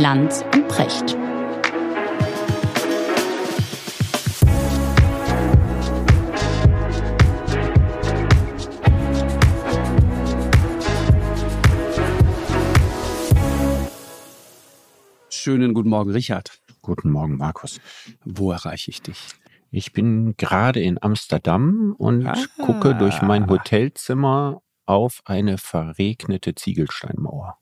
Lanz und Precht. Schönen guten Morgen, Richard. Guten Morgen, Markus. Wo erreiche ich dich? Ich bin gerade in Amsterdam und Ah. gucke durch mein Hotelzimmer auf eine verregnete Ziegelsteinmauer.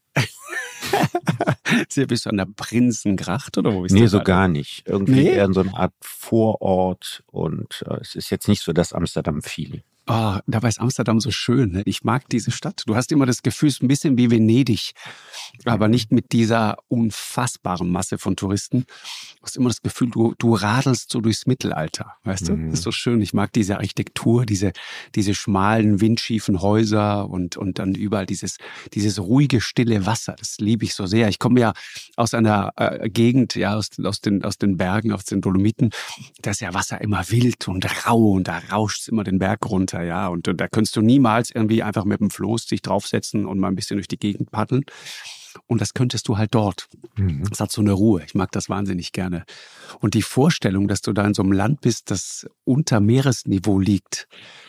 Sehr bist du an der Prinzengracht oder wo bist nee, du? so gerade? gar nicht. Irgendwie Nee? eher in so einer Art Vorort und äh, es ist jetzt nicht so das Amsterdam-Feeling. Oh, dabei ist Amsterdam so schön. Ne? Ich mag diese Stadt. Du hast immer das Gefühl, es ist ein bisschen wie Venedig, aber nicht mit dieser unfassbaren Masse von Touristen. Du hast immer das Gefühl, du, du radelst so durchs Mittelalter. Weißt du? Mhm. Das ist so schön. Ich mag diese Architektur, diese, diese schmalen, windschiefen Häuser und, und dann überall dieses, dieses ruhige, stille Wasser. Das liebe ich so sehr. Ich komme ja aus einer äh, Gegend, ja, aus, aus, den, aus den Bergen, aus den Dolomiten. Da ist ja Wasser immer wild und rau und da rauscht es immer den Berg runter, ja. Und, und da könntest du niemals irgendwie einfach mit dem Floß dich draufsetzen und mal ein bisschen durch die Gegend paddeln. Und das könntest du halt dort. Es hat so eine Ruhe. Ich mag das wahnsinnig gerne. Und die Vorstellung, dass du da in so einem Land bist, das unter Meeresniveau liegt.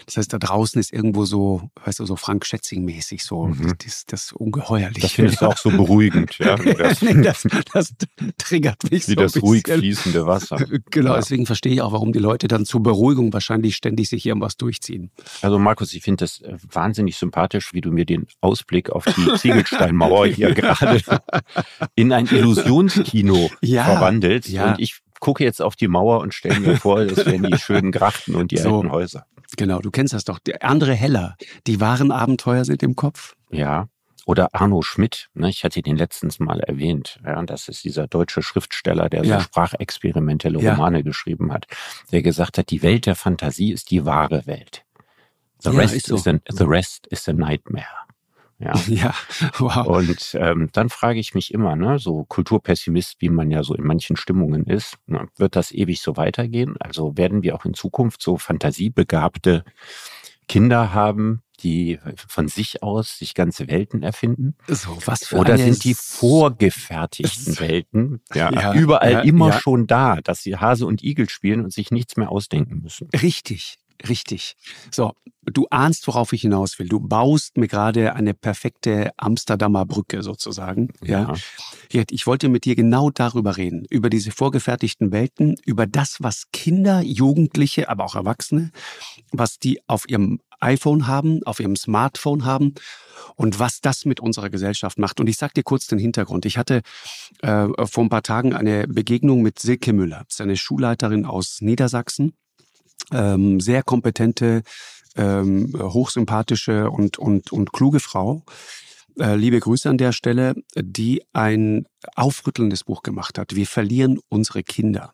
Das heißt, da draußen ist irgendwo so, weißt du, so Frank Schätzing-mäßig so, Mhm. das, das ungeheuerlich. Das findest du auch so beruhigend, ja? wie Das, nee, das, das triggert mich wie so das ein ruhig fließende Wasser. Genau, Ja. deswegen verstehe ich auch, warum die Leute dann zur Beruhigung wahrscheinlich ständig sich irgendwas durchziehen. Also Markus, ich finde das äh, wahnsinnig sympathisch, wie du mir den Ausblick auf die Ziegelsteinmauer hier gerade in ein Illusionskino Ja, verwandelt. ja. Und ich gucke jetzt auf die Mauer und stelle mir vor, das wären die schönen Grachten und die So. alten Häuser. Genau, du kennst das doch. Der andere Heller, die wahren Abenteuer sind im Kopf. Ja. Oder Arno Schmidt, ne, ich hatte den letztens mal erwähnt. Ja, das ist dieser deutsche Schriftsteller, der Ja. so sprachexperimentelle Ja. Romane geschrieben hat, der gesagt hat, die Welt der Fantasie ist die wahre Welt. The, Ja, rest, so. is a, the rest is a nightmare. Ja. Ja, wow. Und ähm, dann frage ich mich immer, ne, so Kulturpessimist, wie man ja so in manchen Stimmungen ist, ne, wird das ewig so weitergehen? Also werden wir auch in Zukunft so fantasiebegabte Kinder haben, die von sich aus sich ganze Welten erfinden? So, was für Oder sind die vorgefertigten Welten ja, Ja, überall ja, immer ja. schon da, dass sie Hase und Igel spielen und sich nichts mehr ausdenken müssen? Richtig, richtig. So, du ahnst, worauf ich hinaus will. Du baust mir gerade eine perfekte Amsterdamer Brücke sozusagen. Ja. Gerd, Ich wollte mit dir genau darüber reden, über diese vorgefertigten Welten, über das, was Kinder, Jugendliche, aber auch Erwachsene, was die auf ihrem iPhone haben, auf ihrem Smartphone haben und was das mit unserer Gesellschaft macht. Und ich sag dir kurz den Hintergrund. Ich hatte äh, vor ein paar Tagen eine Begegnung mit Silke Müller, das ist eine Schulleiterin aus Niedersachsen, ähm, sehr kompetente, ähm, hochsympathische und, und, und kluge Frau. Äh, liebe Grüße an der Stelle, die ein aufrüttelndes Buch gemacht hat. Wir verlieren unsere Kinder.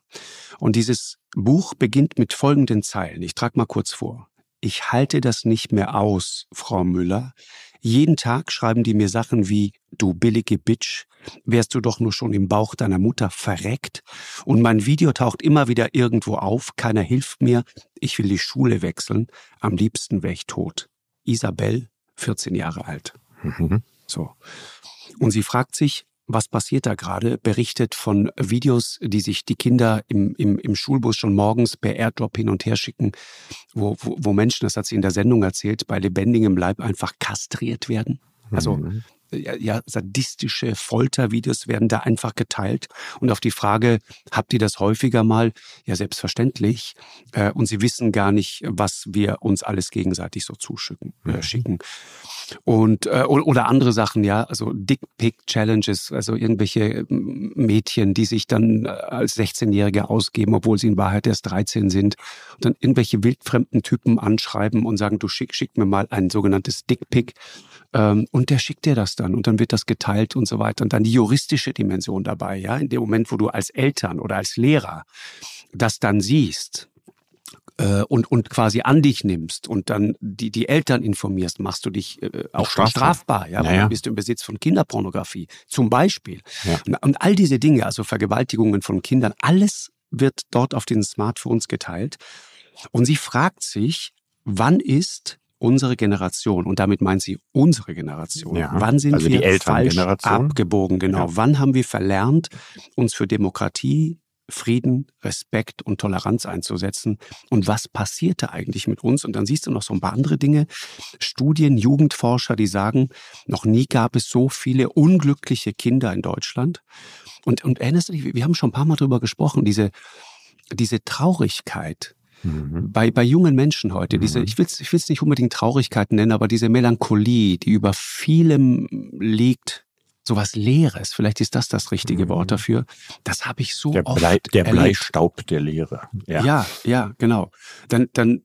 Und dieses Buch beginnt mit folgenden Zeilen. Ich trage mal kurz vor. Ich halte das nicht mehr aus, Frau Müller. Jeden Tag schreiben die mir Sachen wie, du billige Bitch, wärst du doch nur schon im Bauch deiner Mutter verreckt. Und mein Video taucht immer wieder irgendwo auf, keiner hilft mir, ich will die Schule wechseln, am liebsten wäre ich tot. Isabel, 14 Jahre alt. Mhm. So. Und sie fragt sich, was passiert da gerade? Berichtet von Videos, die sich die Kinder im, im, im Schulbus schon morgens per Airdrop hin und her schicken, wo, wo, wo Menschen, das hat sie in der Sendung erzählt, bei lebendigem Leib einfach kastriert werden. Also Mhm. Ja, sadistische Foltervideos werden da einfach geteilt. Und auf die Frage, habt ihr das häufiger mal? Ja, selbstverständlich. Äh, und sie wissen gar nicht, was wir uns alles gegenseitig so zuschicken, äh, schicken. Und äh, oder andere Sachen, ja, also Dick-Pick-Challenges, also irgendwelche ähm, Mädchen, die sich dann äh, als 16-Jährige ausgeben, obwohl sie in Wahrheit erst 13 sind, und dann irgendwelche wildfremden Typen anschreiben und sagen, du schick, schick mir mal ein sogenanntes Dick-Pick. Ähm, und der schickt dir das dann und dann wird das geteilt und so weiter. Und dann die juristische Dimension dabei, ja, in dem Moment, wo du als Eltern oder als Lehrer das dann siehst, äh, und, und quasi an dich nimmst und dann die, die Eltern informierst, machst du dich äh, auch Strafbar. strafbar. Ja, weil Naja. dann bist du im Besitz von Kinderpornografie zum Beispiel. Ja. Und, und all diese Dinge, also Vergewaltigungen von Kindern, alles wird dort auf den Smartphones geteilt. Und sie fragt sich, wann ist unsere Generation, und damit meint sie unsere Generation, ja, wann sind also wir falsch abgebogen? Genau. Ja. Wann haben wir verlernt, uns für Demokratie, Frieden, Respekt und Toleranz einzusetzen. Und was passierte eigentlich mit uns? Und dann siehst du noch so ein paar andere Dinge. Studien, Jugendforscher, die sagen, noch nie gab es so viele unglückliche Kinder in Deutschland. Und, und erinnerst du dich, wir haben schon ein paar Mal drüber gesprochen, diese, diese Traurigkeit, mhm. bei, bei jungen Menschen heute, diese, mhm. ich will es ich will's nicht unbedingt Traurigkeit nennen, aber diese Melancholie, die über vielem liegt, sowas Leeres, vielleicht ist das das richtige mhm. Wort dafür, das habe ich so der oft Blei, Der Bleistaub der Leere. Ja, ja, ja genau. Dann, dann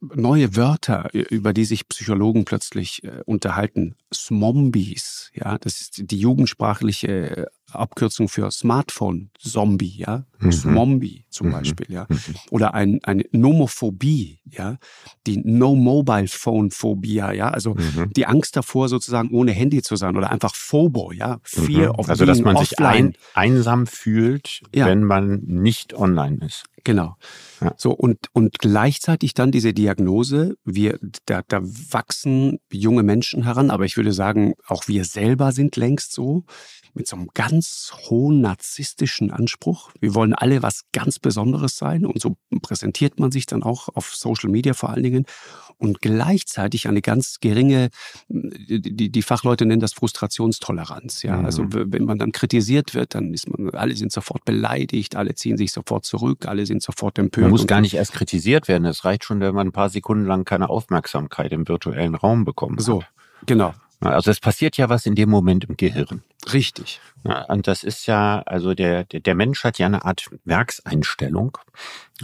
neue Wörter, über die sich Psychologen plötzlich äh, unterhalten. Smombies, ja, das ist die jugendsprachliche äh, Abkürzung für Smartphone, Zombie, ja, mhm. Smombie zum mhm. Beispiel, ja, mhm. oder ein, eine Nomophobie, ja, die No Mobile Phone Phobia, ja, also mhm. die Angst davor sozusagen ohne Handy zu sein oder einfach Phobo, ja, Fear mhm. of Also dass man offline. sich ein, einsam fühlt, ja. wenn man nicht online ist. Genau. Ja. So, und, und gleichzeitig dann diese Diagnose, wir, da, da wachsen junge Menschen heran, aber ich würde sagen, auch wir selber sind längst so mit so einem ganz hohen narzisstischen Anspruch. Wir wollen alle was ganz Besonderes sein und so präsentiert man sich dann auch auf Social Media vor allen Dingen und gleichzeitig eine ganz geringe, die, die Fachleute nennen das Frustrationstoleranz. Ja, also mhm. also wenn man dann kritisiert wird, dann ist man, alle sind sofort beleidigt, alle ziehen sich sofort zurück, alle sind sofort empört. Man muss gar nicht erst kritisiert werden. Es reicht schon, wenn man ein paar Sekunden lang keine Aufmerksamkeit im virtuellen Raum bekommt. So, genau. Also es passiert ja was in dem Moment im Gehirn. Richtig. Und das ist ja, also der, der Mensch hat ja eine Art Werkseinstellung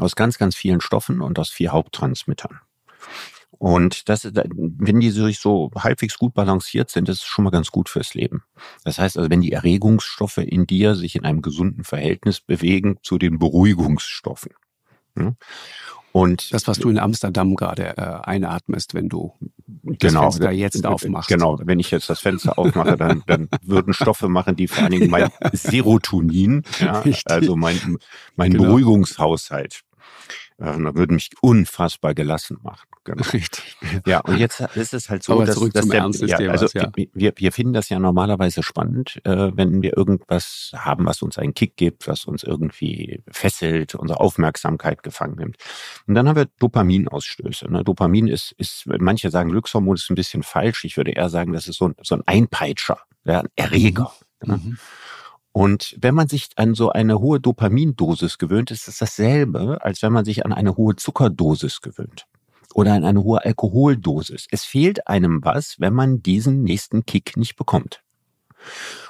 aus ganz, ganz vielen Stoffen und aus vier Haupttransmittern. Und das, wenn die sich so halbwegs gut balanciert sind, das ist schon mal ganz gut fürs Leben. Das heißt also, wenn die Erregungsstoffe in dir sich in einem gesunden Verhältnis bewegen zu den Beruhigungsstoffen. Und das, was du in Amsterdam gerade äh, einatmest, wenn du das genau, Fenster jetzt aufmachst. Genau, wenn ich jetzt das Fenster aufmache, dann, dann würden Stoffe machen, die vor allen Dingen mein Serotonin, ja, also mein, mein genau. Beruhigungshaushalt, äh, da würde mich unfassbar gelassen machen. Genau. Richtig. Ja, und jetzt ist es halt so, Aber dass, zurück dass zum der, Ernst ja, Themas, also ja. wir, wir finden das ja normalerweise spannend, äh, wenn wir irgendwas haben, was uns einen Kick gibt, was uns irgendwie fesselt, unsere Aufmerksamkeit gefangen nimmt. Und dann haben wir Dopaminausstöße. Ne? Dopamin ist, ist, manche sagen Glückshormon ist ein bisschen falsch. Ich würde eher sagen, das ist so, so ein Einpeitscher, ja, ein Erreger. Mhm. Ne? Mhm. Und wenn man sich an so eine hohe Dopamindosis gewöhnt, ist es dasselbe, als wenn man sich an eine hohe Zuckerdosis gewöhnt oder an eine hohe Alkoholdosis. Es fehlt einem was, wenn man diesen nächsten Kick nicht bekommt.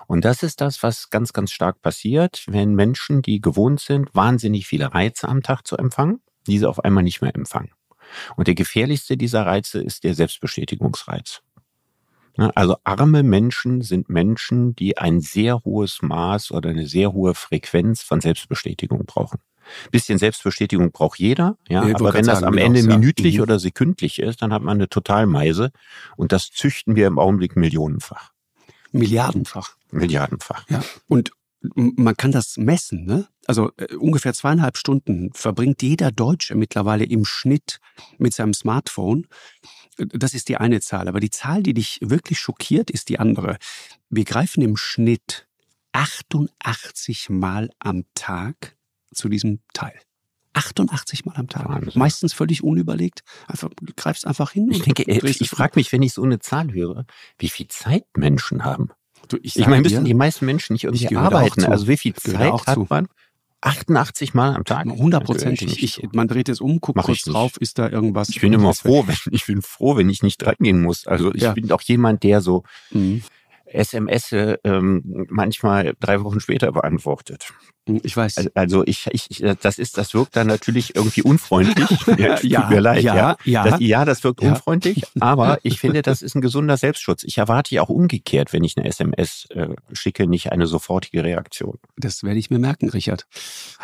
Und das ist das, was ganz, ganz stark passiert, wenn Menschen, die gewohnt sind, wahnsinnig viele Reize am Tag zu empfangen, diese auf einmal nicht mehr empfangen. Und der gefährlichste dieser Reize ist der Selbstbestätigungsreiz. Ne, also arme Menschen sind Menschen, die ein sehr hohes Maß oder eine sehr hohe Frequenz von Selbstbestätigung brauchen. Ein bisschen Selbstbestätigung braucht jeder, ja, ja aber wenn das am Ende genau, minütlich ja. Mhm. oder sekündlich ist, dann hat man eine Totalmeise und das züchten wir im Augenblick millionenfach. Milliardenfach. Milliardenfach. Ja. Und man kann das messen, ne? Also äh, ungefähr zweieinhalb Stunden verbringt jeder Deutsche mittlerweile im Schnitt mit seinem Smartphone. Das ist die eine Zahl. Aber die Zahl, die dich wirklich schockiert, ist die andere. Wir greifen im Schnitt 88 Mal am Tag zu diesem Teil. 88 Mal am Tag. Wahnsinn. Meistens völlig unüberlegt. Einfach, greifst einfach hin. Ich denke, ich, ich frage mich, wenn ich so eine Zahl höre, wie viel Zeit Menschen haben. Du, ich, ich meine, müssen die meisten Menschen nicht irgendwie arbeiten. Also wie viel Zeit hat man? 88 Mal am Tag? Hundertprozentig. Ich, man dreht es um, guckt Mach kurz drauf, ist da irgendwas. Ich bin immer froh, wenn, ich bin froh, wenn ich nicht reingehen muss. Also ich ja. bin auch jemand, der so mhm. SMS ähm, manchmal drei Wochen später beantwortet. Ich weiß. Also ich, ich, das ist, das wirkt dann natürlich irgendwie unfreundlich. ja, tut mir leid, ja, ja. Ja, das, ja, das wirkt ja. unfreundlich, aber ich finde, das ist ein gesunder Selbstschutz. Ich erwarte ja auch umgekehrt, wenn ich eine SMS äh, schicke, nicht eine sofortige Reaktion. Das werde ich mir merken, Richard.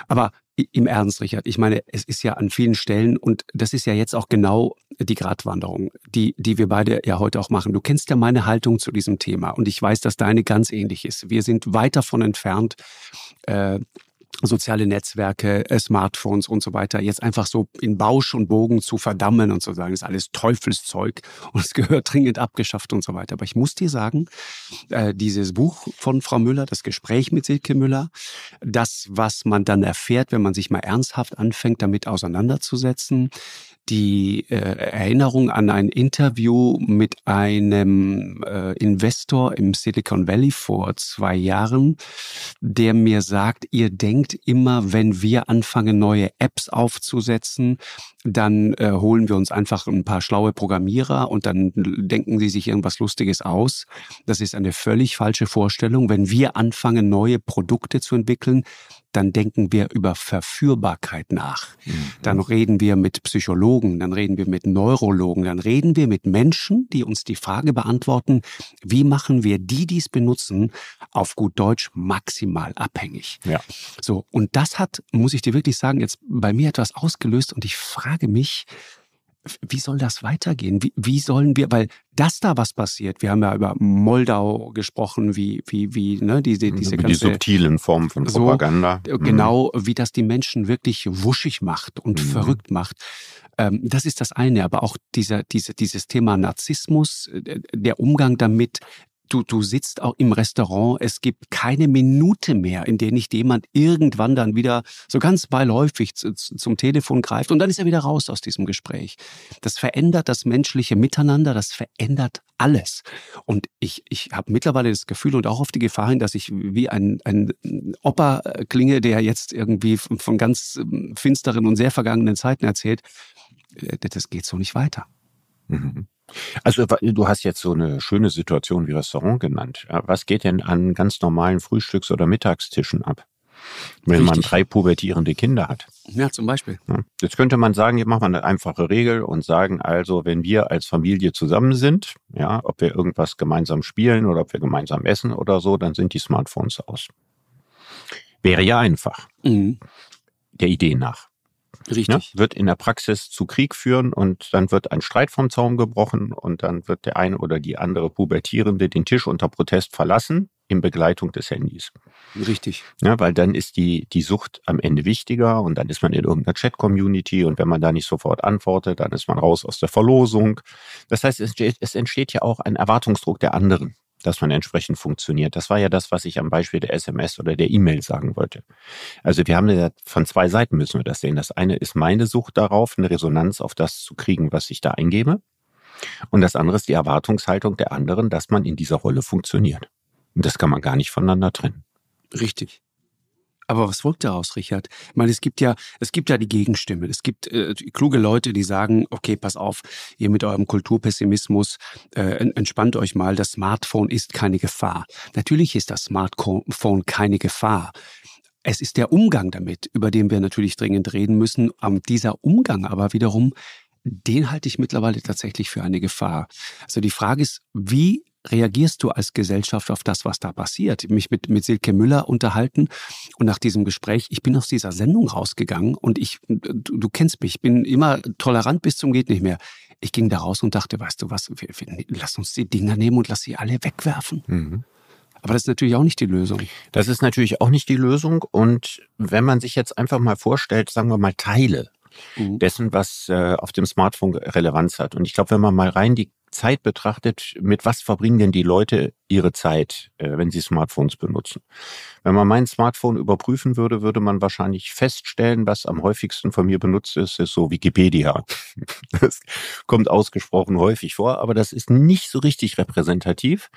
Aber im Ernst, Richard, ich meine, es ist ja an vielen Stellen, und das ist ja jetzt auch genau die Gratwanderung, die, die wir beide ja heute auch machen. Du kennst ja meine Haltung zu diesem Thema und ich weiß, dass deine ganz ähnlich ist. Wir sind weit davon entfernt, äh, soziale Netzwerke, äh, Smartphones und so weiter jetzt einfach so in Bausch und Bogen zu verdammen und zu sagen, das ist alles Teufelszeug und es gehört dringend abgeschafft und so weiter. Aber ich muss dir sagen, äh, dieses Buch von Frau Müller, das Gespräch mit Silke Müller, das, was man dann erfährt, wenn man sich mal ernsthaft anfängt, damit auseinanderzusetzen, die äh, Erinnerung an ein Interview mit einem Investor im Silicon Valley vor zwei Jahren, der mir sagt, ihr denkt immer, wenn wir anfangen, neue Apps aufzusetzen, dann äh, holen wir uns einfach ein paar schlaue Programmierer und dann denken sie sich irgendwas Lustiges aus. Das ist eine völlig falsche Vorstellung. Wenn wir anfangen, neue Produkte zu entwickeln, dann denken wir über Verführbarkeit nach. Mhm. Dann reden wir mit Psychologen, dann reden wir mit Neurologen, dann reden wir mit Menschen, die uns die Frage beantworten, wie machen wir die, die es benutzen, auf gut Deutsch maximal abhängig. Ja. So, und das hat, muss ich dir wirklich sagen, jetzt bei mir etwas ausgelöst und ich frage mich, wie soll das weitergehen? Wie, wie sollen wir, weil das da was passiert, wir haben ja über Moldau gesprochen, wie, wie, wie, ne, diese, diese ganze, die subtilen Formen von Propaganda. So, genau, mhm. wie das die Menschen wirklich wuschig macht und mhm. verrückt macht. Ähm, das ist das eine, aber auch dieser, diese, dieses Thema Narzissmus, äh, der Umgang damit, du, du sitzt auch im Restaurant, es gibt keine Minute mehr, in der nicht jemand irgendwann dann wieder so ganz beiläufig zu, zum Telefon greift und dann ist er wieder raus aus diesem Gespräch. Das verändert das menschliche Miteinander, das verändert alles. Und ich, ich habe mittlerweile das Gefühl und auch auf die Gefahr hin, dass ich wie ein, ein Opa klinge, der jetzt irgendwie von ganz ähm, finsteren und sehr vergangenen Zeiten erzählt. Äh, das geht so nicht weiter. Mhm. Also du hast jetzt so eine schöne Situation wie Restaurant genannt. Was geht denn an ganz normalen Frühstücks- oder Mittagstischen ab? Wenn Richtig. man drei pubertierende Kinder hat. Ja, zum Beispiel. Jetzt könnte man sagen, hier machen wir eine einfache Regel und sagen also, wenn wir als Familie zusammen sind, ja, ob wir irgendwas gemeinsam spielen oder ob wir gemeinsam essen oder so, dann sind die Smartphones aus. Wäre ja einfach. Mhm. Der Idee nach. Richtig. Ne, wird in der Praxis zu Krieg führen und dann wird ein Streit vom Zaun gebrochen und dann wird der eine oder die andere Pubertierende den Tisch unter Protest verlassen in Begleitung des Handys. Richtig. Ja, weil dann ist die, die Sucht am Ende wichtiger und dann ist man in irgendeiner Chat-Community und wenn man da nicht sofort antwortet, dann ist man raus aus der Verlosung. Das heißt, es, es entsteht ja auch ein Erwartungsdruck der anderen dass man entsprechend funktioniert. Das war ja das, was ich am Beispiel der SMS oder der E-Mail sagen wollte. Also wir haben ja von zwei Seiten müssen wir das sehen. Das eine ist meine Sucht darauf, eine Resonanz auf das zu kriegen, was ich da eingebe. Und das andere ist die Erwartungshaltung der anderen, dass man in dieser Rolle funktioniert. Und das kann man gar nicht voneinander trennen. Richtig. Aber was folgt daraus, Richard? Ich meine, es gibt ja, es gibt ja die Gegenstimme. Es gibt äh, kluge Leute, die sagen, okay, pass auf, ihr mit eurem Kulturpessimismus, äh, entspannt euch mal, das Smartphone ist keine Gefahr. Natürlich ist das Smartphone keine Gefahr. Es ist der Umgang damit, über den wir natürlich dringend reden müssen. Um, dieser Umgang aber wiederum, den halte ich mittlerweile tatsächlich für eine Gefahr. Also die Frage ist, wie reagierst du als Gesellschaft auf das, was da passiert? Mich mit, mit Silke Müller unterhalten und nach diesem Gespräch, ich bin aus dieser Sendung rausgegangen und ich, du, du kennst mich, ich bin immer tolerant bis zum geht nicht mehr. Ich ging da raus und dachte, weißt du was, wir, wir, lass uns die Dinger nehmen und lass sie alle wegwerfen. Mhm. Aber das ist natürlich auch nicht die Lösung. Das ist natürlich auch nicht die Lösung. Und wenn man sich jetzt einfach mal vorstellt, sagen wir mal Teile mhm. dessen, was äh, auf dem Smartphone Relevanz hat. Und ich glaube, wenn man mal rein die Zeit betrachtet, mit was verbringen denn die Leute ihre Zeit, äh, wenn sie Smartphones benutzen? Wenn man mein Smartphone überprüfen würde, würde man wahrscheinlich feststellen, was am häufigsten von mir benutzt ist, ist so Wikipedia. Das kommt ausgesprochen häufig vor, aber das ist nicht so richtig repräsentativ.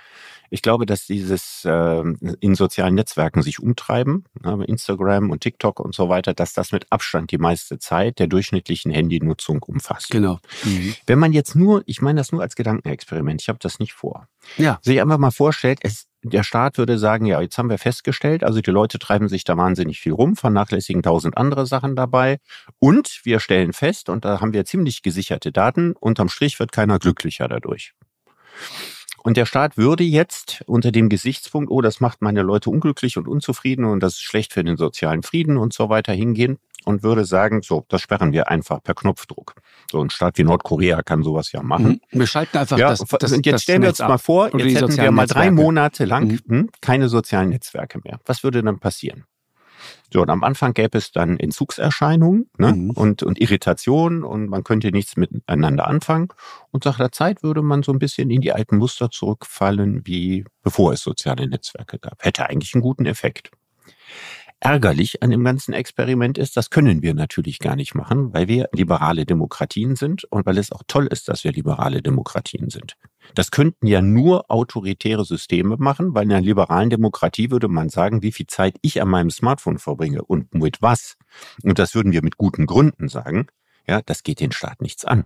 Ich glaube, dass dieses äh, in sozialen Netzwerken sich umtreiben, ne, Instagram und TikTok und so weiter, dass das mit Abstand die meiste Zeit der durchschnittlichen Handynutzung umfasst. Genau. Mhm. Wenn man jetzt nur, ich meine das nur als Gedankenexperiment, ich habe das nicht vor. Ja. Sich einfach mal vorstellt, es, der Staat würde sagen, ja, jetzt haben wir festgestellt, also die Leute treiben sich da wahnsinnig viel rum, vernachlässigen tausend andere Sachen dabei und wir stellen fest, und da haben wir ziemlich gesicherte Daten, unterm Strich wird keiner glücklicher dadurch. Und der Staat würde jetzt unter dem Gesichtspunkt, oh, das macht meine Leute unglücklich und unzufrieden und das ist schlecht für den sozialen Frieden und so weiter hingehen und würde sagen, so, das sperren wir einfach per Knopfdruck. So ein Staat wie Nordkorea kann sowas ja machen. Mhm. Wir schalten einfach ja, das, das Und jetzt stellen wir uns mal vor, jetzt hätten wir mal drei Monate lang mhm. Hm, keine sozialen Netzwerke mehr. Was würde dann passieren? So, und am Anfang gäbe es dann Entzugserscheinungen ne? Mhm. und, und Irritationen und man könnte nichts miteinander anfangen. Und nach der Zeit würde man so ein bisschen in die alten Muster zurückfallen, wie bevor es soziale Netzwerke gab. Hätte eigentlich einen guten Effekt ärgerlich an dem ganzen Experiment ist, das können wir natürlich gar nicht machen, weil wir liberale Demokratien sind und weil es auch toll ist, dass wir liberale Demokratien sind. Das könnten ja nur autoritäre Systeme machen, weil in einer liberalen Demokratie würde man sagen, wie viel Zeit ich an meinem Smartphone verbringe und mit was. Und das würden wir mit guten Gründen sagen. Ja, das geht den Staat nichts an.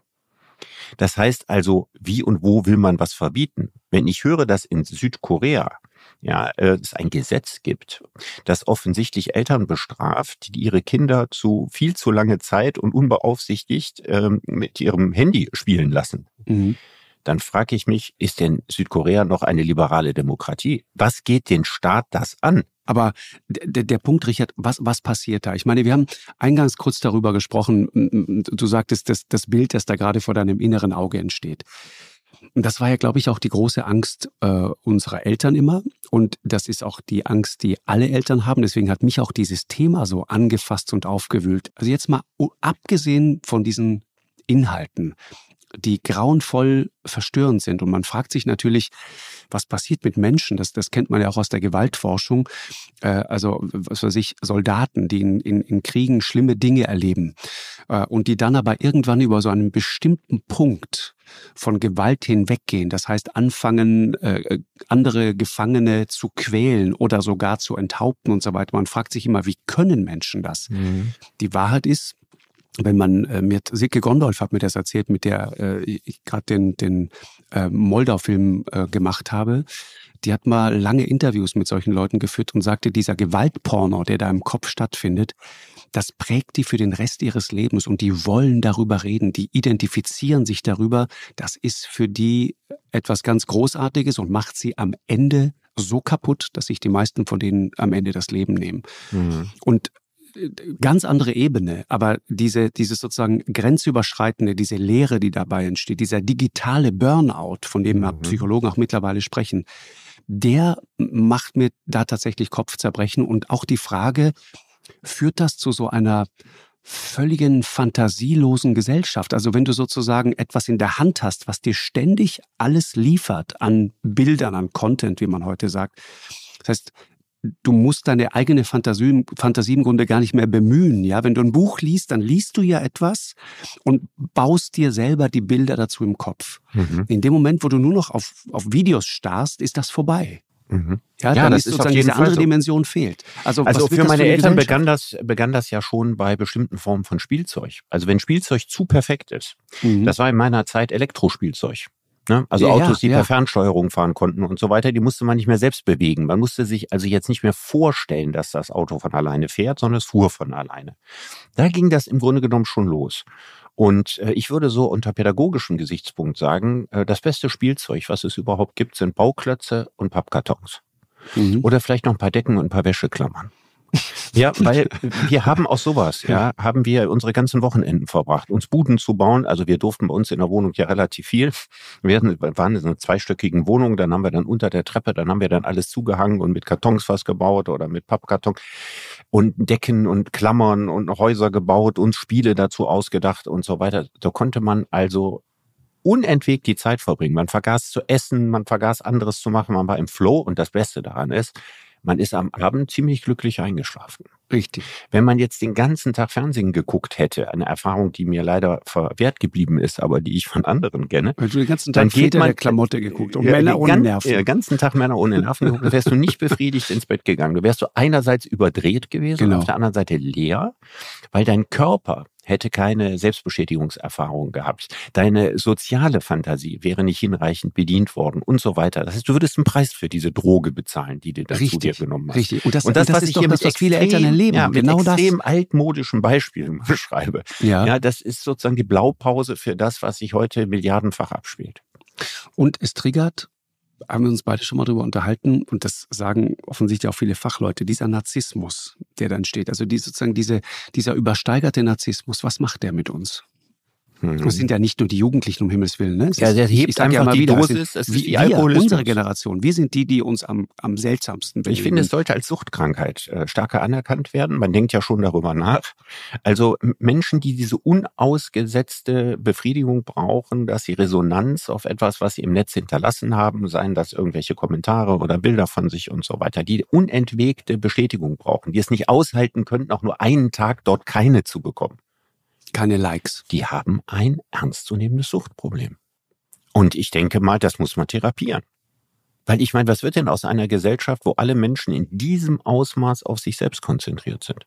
Das heißt also, wie und wo will man was verbieten? Wenn ich höre, dass in Südkorea ja, äh, es ein Gesetz gibt, das offensichtlich Eltern bestraft, die ihre Kinder zu viel zu lange Zeit und unbeaufsichtigt ähm, mit ihrem Handy spielen lassen. Mhm. Dann frage ich mich, ist denn Südkorea noch eine liberale Demokratie? Was geht den Staat das an? Aber der, der Punkt, Richard, was, was passiert da? Ich meine, wir haben eingangs kurz darüber gesprochen. Du sagtest, das, das Bild, das da gerade vor deinem inneren Auge entsteht. Das war ja, glaube ich, auch die große Angst äh, unserer Eltern immer. Und das ist auch die Angst, die alle Eltern haben. Deswegen hat mich auch dieses Thema so angefasst und aufgewühlt. Also jetzt mal abgesehen von diesen Inhalten, die grauenvoll verstörend sind. Und man fragt sich natürlich, was passiert mit Menschen? Das, das kennt man ja auch aus der Gewaltforschung. Äh, also, was weiß ich, Soldaten, die in, in, in Kriegen schlimme Dinge erleben äh, und die dann aber irgendwann über so einen bestimmten Punkt von Gewalt hinweggehen. Das heißt, anfangen, äh, andere Gefangene zu quälen oder sogar zu enthaupten und so weiter. Man fragt sich immer, wie können Menschen das? Mhm. Die Wahrheit ist, wenn man äh, mit Silke Gondolf hat mir das erzählt, mit der äh, ich gerade den, den äh, Moldau-Film äh, gemacht habe, die hat mal lange Interviews mit solchen Leuten geführt und sagte, dieser Gewaltporno, der da im Kopf stattfindet, das prägt die für den Rest ihres Lebens und die wollen darüber reden, die identifizieren sich darüber. Das ist für die etwas ganz Großartiges und macht sie am Ende so kaputt, dass sich die meisten von denen am Ende das Leben nehmen. Mhm. Und ganz andere Ebene, aber diese, dieses sozusagen grenzüberschreitende, diese Lehre, die dabei entsteht, dieser digitale Burnout, von dem mhm. Psychologen auch mittlerweile sprechen, der macht mir da tatsächlich Kopfzerbrechen und auch die Frage, führt das zu so einer völligen fantasielosen Gesellschaft. Also wenn du sozusagen etwas in der Hand hast, was dir ständig alles liefert an Bildern, an Content, wie man heute sagt. Das heißt, du musst deine eigene Fantasie, Fantasie im Grunde gar nicht mehr bemühen. Ja, wenn du ein Buch liest, dann liest du ja etwas und baust dir selber die Bilder dazu im Kopf. Mhm. In dem Moment, wo du nur noch auf, auf Videos starrst, ist das vorbei. Mhm. Ja, ja, dann das ist sozusagen diese andere so. Dimension fehlt. Also, also für meine für Eltern begann das, begann das ja schon bei bestimmten Formen von Spielzeug. Also wenn Spielzeug zu perfekt ist, mhm. das war in meiner Zeit Elektrospielzeug. Ne? Also ja, Autos, die ja. per Fernsteuerung fahren konnten und so weiter, die musste man nicht mehr selbst bewegen. Man musste sich also jetzt nicht mehr vorstellen, dass das Auto von alleine fährt, sondern es fuhr von alleine. Da ging das im Grunde genommen schon los. Und äh, ich würde so unter pädagogischem Gesichtspunkt sagen, äh, das beste Spielzeug, was es überhaupt gibt, sind Bauklötze und Pappkartons. Mhm. Oder vielleicht noch ein paar Decken und ein paar Wäscheklammern. Ja, weil wir haben auch sowas, ja, haben wir unsere ganzen Wochenenden verbracht, uns Buden zu bauen. Also wir durften bei uns in der Wohnung ja relativ viel. Wir waren in einer zweistöckigen Wohnung, dann haben wir dann unter der Treppe, dann haben wir dann alles zugehangen und mit Kartons was gebaut oder mit Pappkarton und Decken und Klammern und Häuser gebaut und Spiele dazu ausgedacht und so weiter. Da konnte man also unentwegt die Zeit verbringen. Man vergaß zu essen, man vergaß anderes zu machen, man war im Flow und das Beste daran ist, man ist am Abend ziemlich glücklich eingeschlafen. Richtig. Wenn man jetzt den ganzen Tag Fernsehen geguckt hätte, eine Erfahrung, die mir leider verwehrt geblieben ist, aber die ich von anderen kenne. Weil du den ganzen Tag dann geht man, Klamotte geguckt und ja, Männer ohne Nerven. Den ganzen Tag Männer ohne Nerven geguckt, dann wärst du nicht befriedigt ins Bett gegangen. Du wärst du einerseits überdreht gewesen genau. und auf der anderen Seite leer, weil dein Körper hätte keine Selbstbeschädigungserfahrung gehabt. Deine soziale Fantasie wäre nicht hinreichend bedient worden und so weiter. Das heißt, du würdest einen Preis für diese Droge bezahlen, die du dazu dir genommen hast. Richtig. Und das, und das, das was ich hier das, mit was viele Eltern erleben. Ja, mit genau extrem das. altmodischen Beispielen beschreibe. Ja. ja, das ist sozusagen die Blaupause für das, was sich heute milliardenfach abspielt. Und es triggert haben wir uns beide schon mal drüber unterhalten und das sagen offensichtlich auch viele Fachleute, dieser Narzissmus, der dann steht, also die, sozusagen diese, dieser übersteigerte Narzissmus, was macht der mit uns? Mhm. Das sind ja nicht nur die Jugendlichen, um Himmels Willen. Ne? ja, der hebt ich, einfach ja mal die wieder, Dosis. Es ist die wir, unsere Generation, wir sind die, die uns am, am seltsamsten bewegen. Ich finde, es sollte als Suchtkrankheit äh, stärker anerkannt werden. Man denkt ja schon darüber nach. Also Menschen, die diese unausgesetzte Befriedigung brauchen, dass sie Resonanz auf etwas, was sie im Netz hinterlassen haben, seien das irgendwelche Kommentare oder Bilder von sich und so weiter, die unentwegte Bestätigung brauchen, die es nicht aushalten könnten, auch nur einen Tag dort keine zu bekommen keine Likes. Die haben ein ernstzunehmendes Suchtproblem. Und ich denke mal, das muss man therapieren. Weil ich meine, was wird denn aus einer Gesellschaft, wo alle Menschen in diesem Ausmaß auf sich selbst konzentriert sind?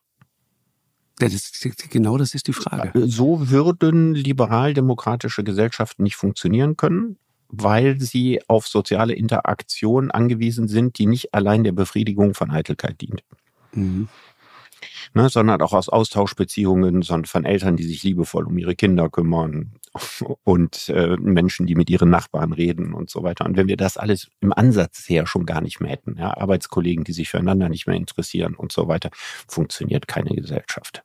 Das ist, genau das ist die Frage. So würden liberal-demokratische Gesellschaften nicht funktionieren können, weil sie auf soziale Interaktion angewiesen sind, die nicht allein der Befriedigung von Eitelkeit dient. Mhm ne, sondern auch aus Austauschbeziehungen sondern von Eltern, die sich liebevoll um ihre Kinder kümmern und äh, Menschen, die mit ihren Nachbarn reden und so weiter. Und wenn wir das alles im Ansatz her schon gar nicht mehr hätten, ja, Arbeitskollegen, die sich füreinander nicht mehr interessieren und so weiter, funktioniert keine Gesellschaft.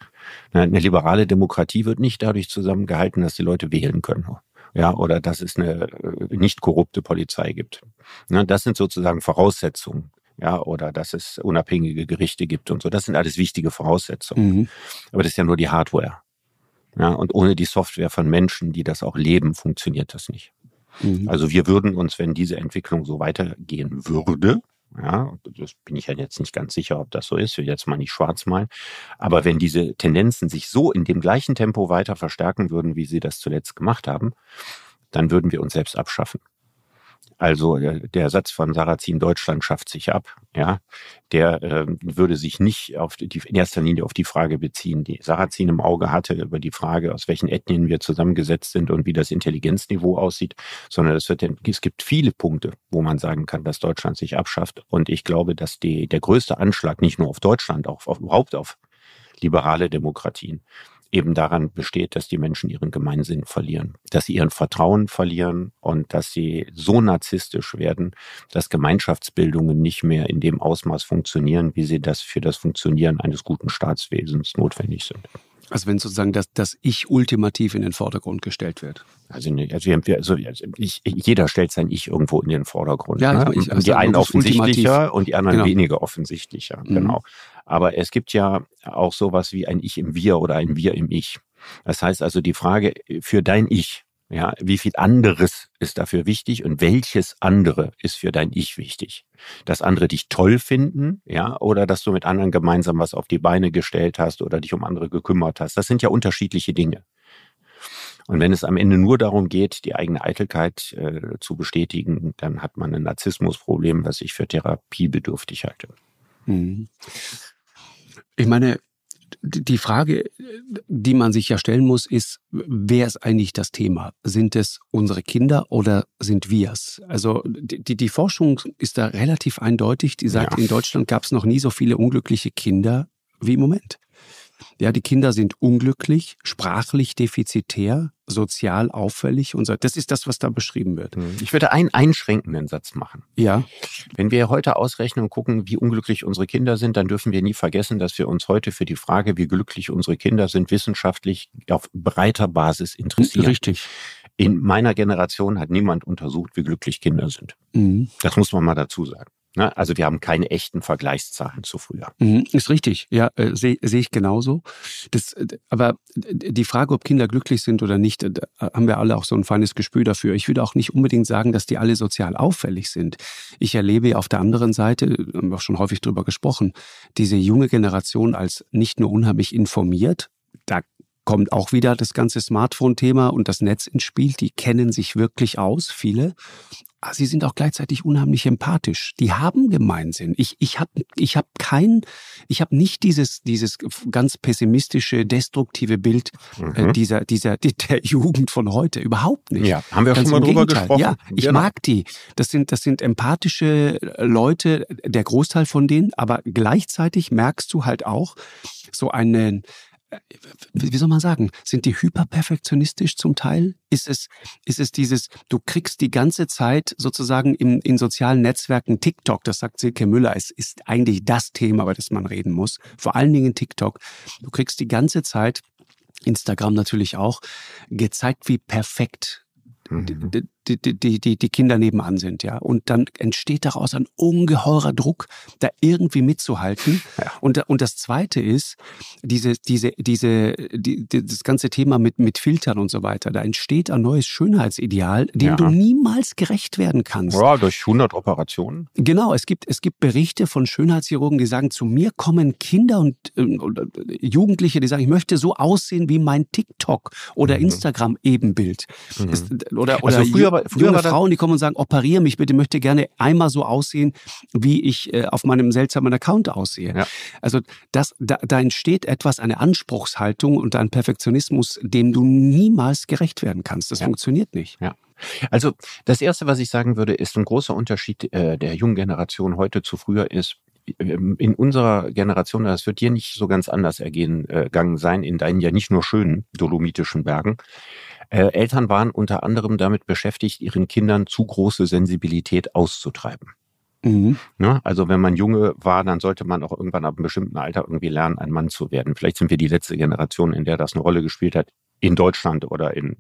Ne, eine liberale Demokratie wird nicht dadurch zusammengehalten, dass die Leute wählen können ja, oder dass es eine äh, nicht korrupte Polizei gibt. Ne, das sind sozusagen Voraussetzungen ja, oder dass es unabhängige Gerichte gibt und so. Das sind alles wichtige Voraussetzungen. Mhm. Aber das ist ja nur die Hardware. Ja, und ohne die Software von Menschen, die das auch leben, funktioniert das nicht. Mhm. Also wir würden uns, wenn diese Entwicklung so weitergehen würde, ja, das bin ich ja jetzt nicht ganz sicher, ob das so ist, ich will jetzt mal nicht schwarz malen, aber wenn diese Tendenzen sich so in dem gleichen Tempo weiter verstärken würden, wie sie das zuletzt gemacht haben, dann würden wir uns selbst abschaffen. Also äh, der Satz von Sarrazin Deutschland schafft sich ab, ja, der äh, würde sich nicht auf die, in erster Linie auf die Frage beziehen, die Sarrazin im Auge hatte über die Frage, aus welchen Ethnien wir zusammengesetzt sind und wie das Intelligenzniveau aussieht, sondern es wird, es gibt viele Punkte, wo man sagen kann, dass Deutschland sich abschafft. Und ich glaube, dass die, der größte Anschlag nicht nur auf Deutschland, auch auf, überhaupt auf liberale Demokratien eben daran besteht, dass die Menschen ihren Gemeinsinn verlieren, dass sie ihren Vertrauen verlieren und dass sie so narzisstisch werden, dass Gemeinschaftsbildungen nicht mehr in dem Ausmaß funktionieren, wie sie das für das Funktionieren eines guten Staatswesens notwendig sind. Also wenn sozusagen das, das Ich ultimativ in den Vordergrund gestellt wird. Also, also, wir, also ich, jeder stellt sein Ich irgendwo in den Vordergrund. Ja, ne? ich, also die einen offensichtlicher und die anderen genau. weniger offensichtlicher. Mhm. Genau. Aber es gibt ja auch sowas wie ein Ich im Wir oder ein Wir im Ich. Das heißt also die Frage für dein Ich, ja, wie viel anderes ist dafür wichtig und welches andere ist für dein Ich wichtig? Dass andere dich toll finden, ja, oder dass du mit anderen gemeinsam was auf die Beine gestellt hast oder dich um andere gekümmert hast. Das sind ja unterschiedliche Dinge. Und wenn es am Ende nur darum geht, die eigene Eitelkeit äh, zu bestätigen, dann hat man ein Narzissmusproblem, was ich für therapiebedürftig halte. Mhm. Ich meine, die Frage, die man sich ja stellen muss, ist, wer ist eigentlich das Thema? Sind es unsere Kinder oder sind wir es? Also die, die Forschung ist da relativ eindeutig. Die sagt, ja. in Deutschland gab es noch nie so viele unglückliche Kinder wie im Moment. Ja, die Kinder sind unglücklich, sprachlich defizitär, sozial auffällig und so. Das ist das, was da beschrieben wird. Hm. Ich würde einen einschränkenden Satz machen. Ja. Wenn wir heute ausrechnen und gucken, wie unglücklich unsere Kinder sind, dann dürfen wir nie vergessen, dass wir uns heute für die Frage, wie glücklich unsere Kinder sind, wissenschaftlich auf breiter Basis interessieren. Richtig. In meiner Generation hat niemand untersucht, wie glücklich Kinder sind. Mhm. Das muss man mal dazu sagen. Ne? Also wir haben keine echten Vergleichszahlen zu früher. Mhm, ist richtig, ja, äh, sehe seh ich genauso. Das, äh, aber die Frage, ob Kinder glücklich sind oder nicht, äh, haben wir alle auch so ein feines Gespür dafür. Ich würde auch nicht unbedingt sagen, dass die alle sozial auffällig sind. Ich erlebe auf der anderen Seite, haben wir auch schon häufig drüber gesprochen, diese junge Generation als nicht nur unheimlich informiert, kommt auch wieder das ganze Smartphone-Thema und das Netz ins Spiel. Die kennen sich wirklich aus, viele. Aber sie sind auch gleichzeitig unheimlich empathisch. Die haben Gemeinsinn. Ich, ich habe ich hab kein, ich habe nicht dieses, dieses ganz pessimistische, destruktive Bild äh, mhm. dieser, dieser, der Jugend von heute. Überhaupt nicht. Ja, haben wir ganz schon mal drüber Gegenteil. gesprochen. Ja, ich genau. mag die. Das sind, das sind empathische Leute, der Großteil von denen, aber gleichzeitig merkst du halt auch so einen, wie soll man sagen, sind die hyperperfektionistisch zum Teil? Ist es, ist es dieses, du kriegst die ganze Zeit sozusagen in, in sozialen Netzwerken TikTok, das sagt Silke Müller, es ist eigentlich das Thema, über das man reden muss, vor allen Dingen TikTok. Du kriegst die ganze Zeit Instagram natürlich auch, gezeigt, wie perfekt Mhm. Die, die, die, die, Kinder nebenan sind, ja. Und dann entsteht daraus ein ungeheurer Druck, da irgendwie mitzuhalten. Ja. Und, und das zweite ist, diese, diese, diese, die, das ganze Thema mit, mit Filtern und so weiter. Da entsteht ein neues Schönheitsideal, dem Ja. du niemals gerecht werden kannst. Ja, durch 100 Operationen. Genau, es gibt, es gibt Berichte von Schönheitschirurgen, die sagen, zu mir kommen Kinder und ähm, oder Jugendliche, die sagen, ich möchte so aussehen wie mein TikTok oder Mhm. Instagram-Ebenbild. Mhm. Es- Oder, Also oder früher früher junge war Frauen, die kommen und sagen, operiere mich bitte, möchte gerne einmal so aussehen, wie ich äh, auf meinem seltsamen Account aussehe. Ja. Also das, da, da entsteht etwas, eine Anspruchshaltung und ein Perfektionismus, dem du niemals gerecht werden kannst. Das Ja. funktioniert nicht. Also das Erste, was ich sagen würde, ist ein großer Unterschied äh, der jungen Generation heute zu früher ist, ähm, in unserer Generation, das wird dir nicht so ganz anders ergehen äh, gegangen sein, in deinen ja nicht nur schönen dolomitischen Bergen. Äh, Eltern waren unter anderem damit beschäftigt, ihren Kindern zu große Sensibilität auszutreiben. Mhm. Ne? Also wenn man Junge war, dann sollte man auch irgendwann ab einem bestimmten Alter irgendwie lernen, ein Mann zu werden. Vielleicht sind wir die letzte Generation, in der das eine Rolle gespielt hat, in Deutschland oder in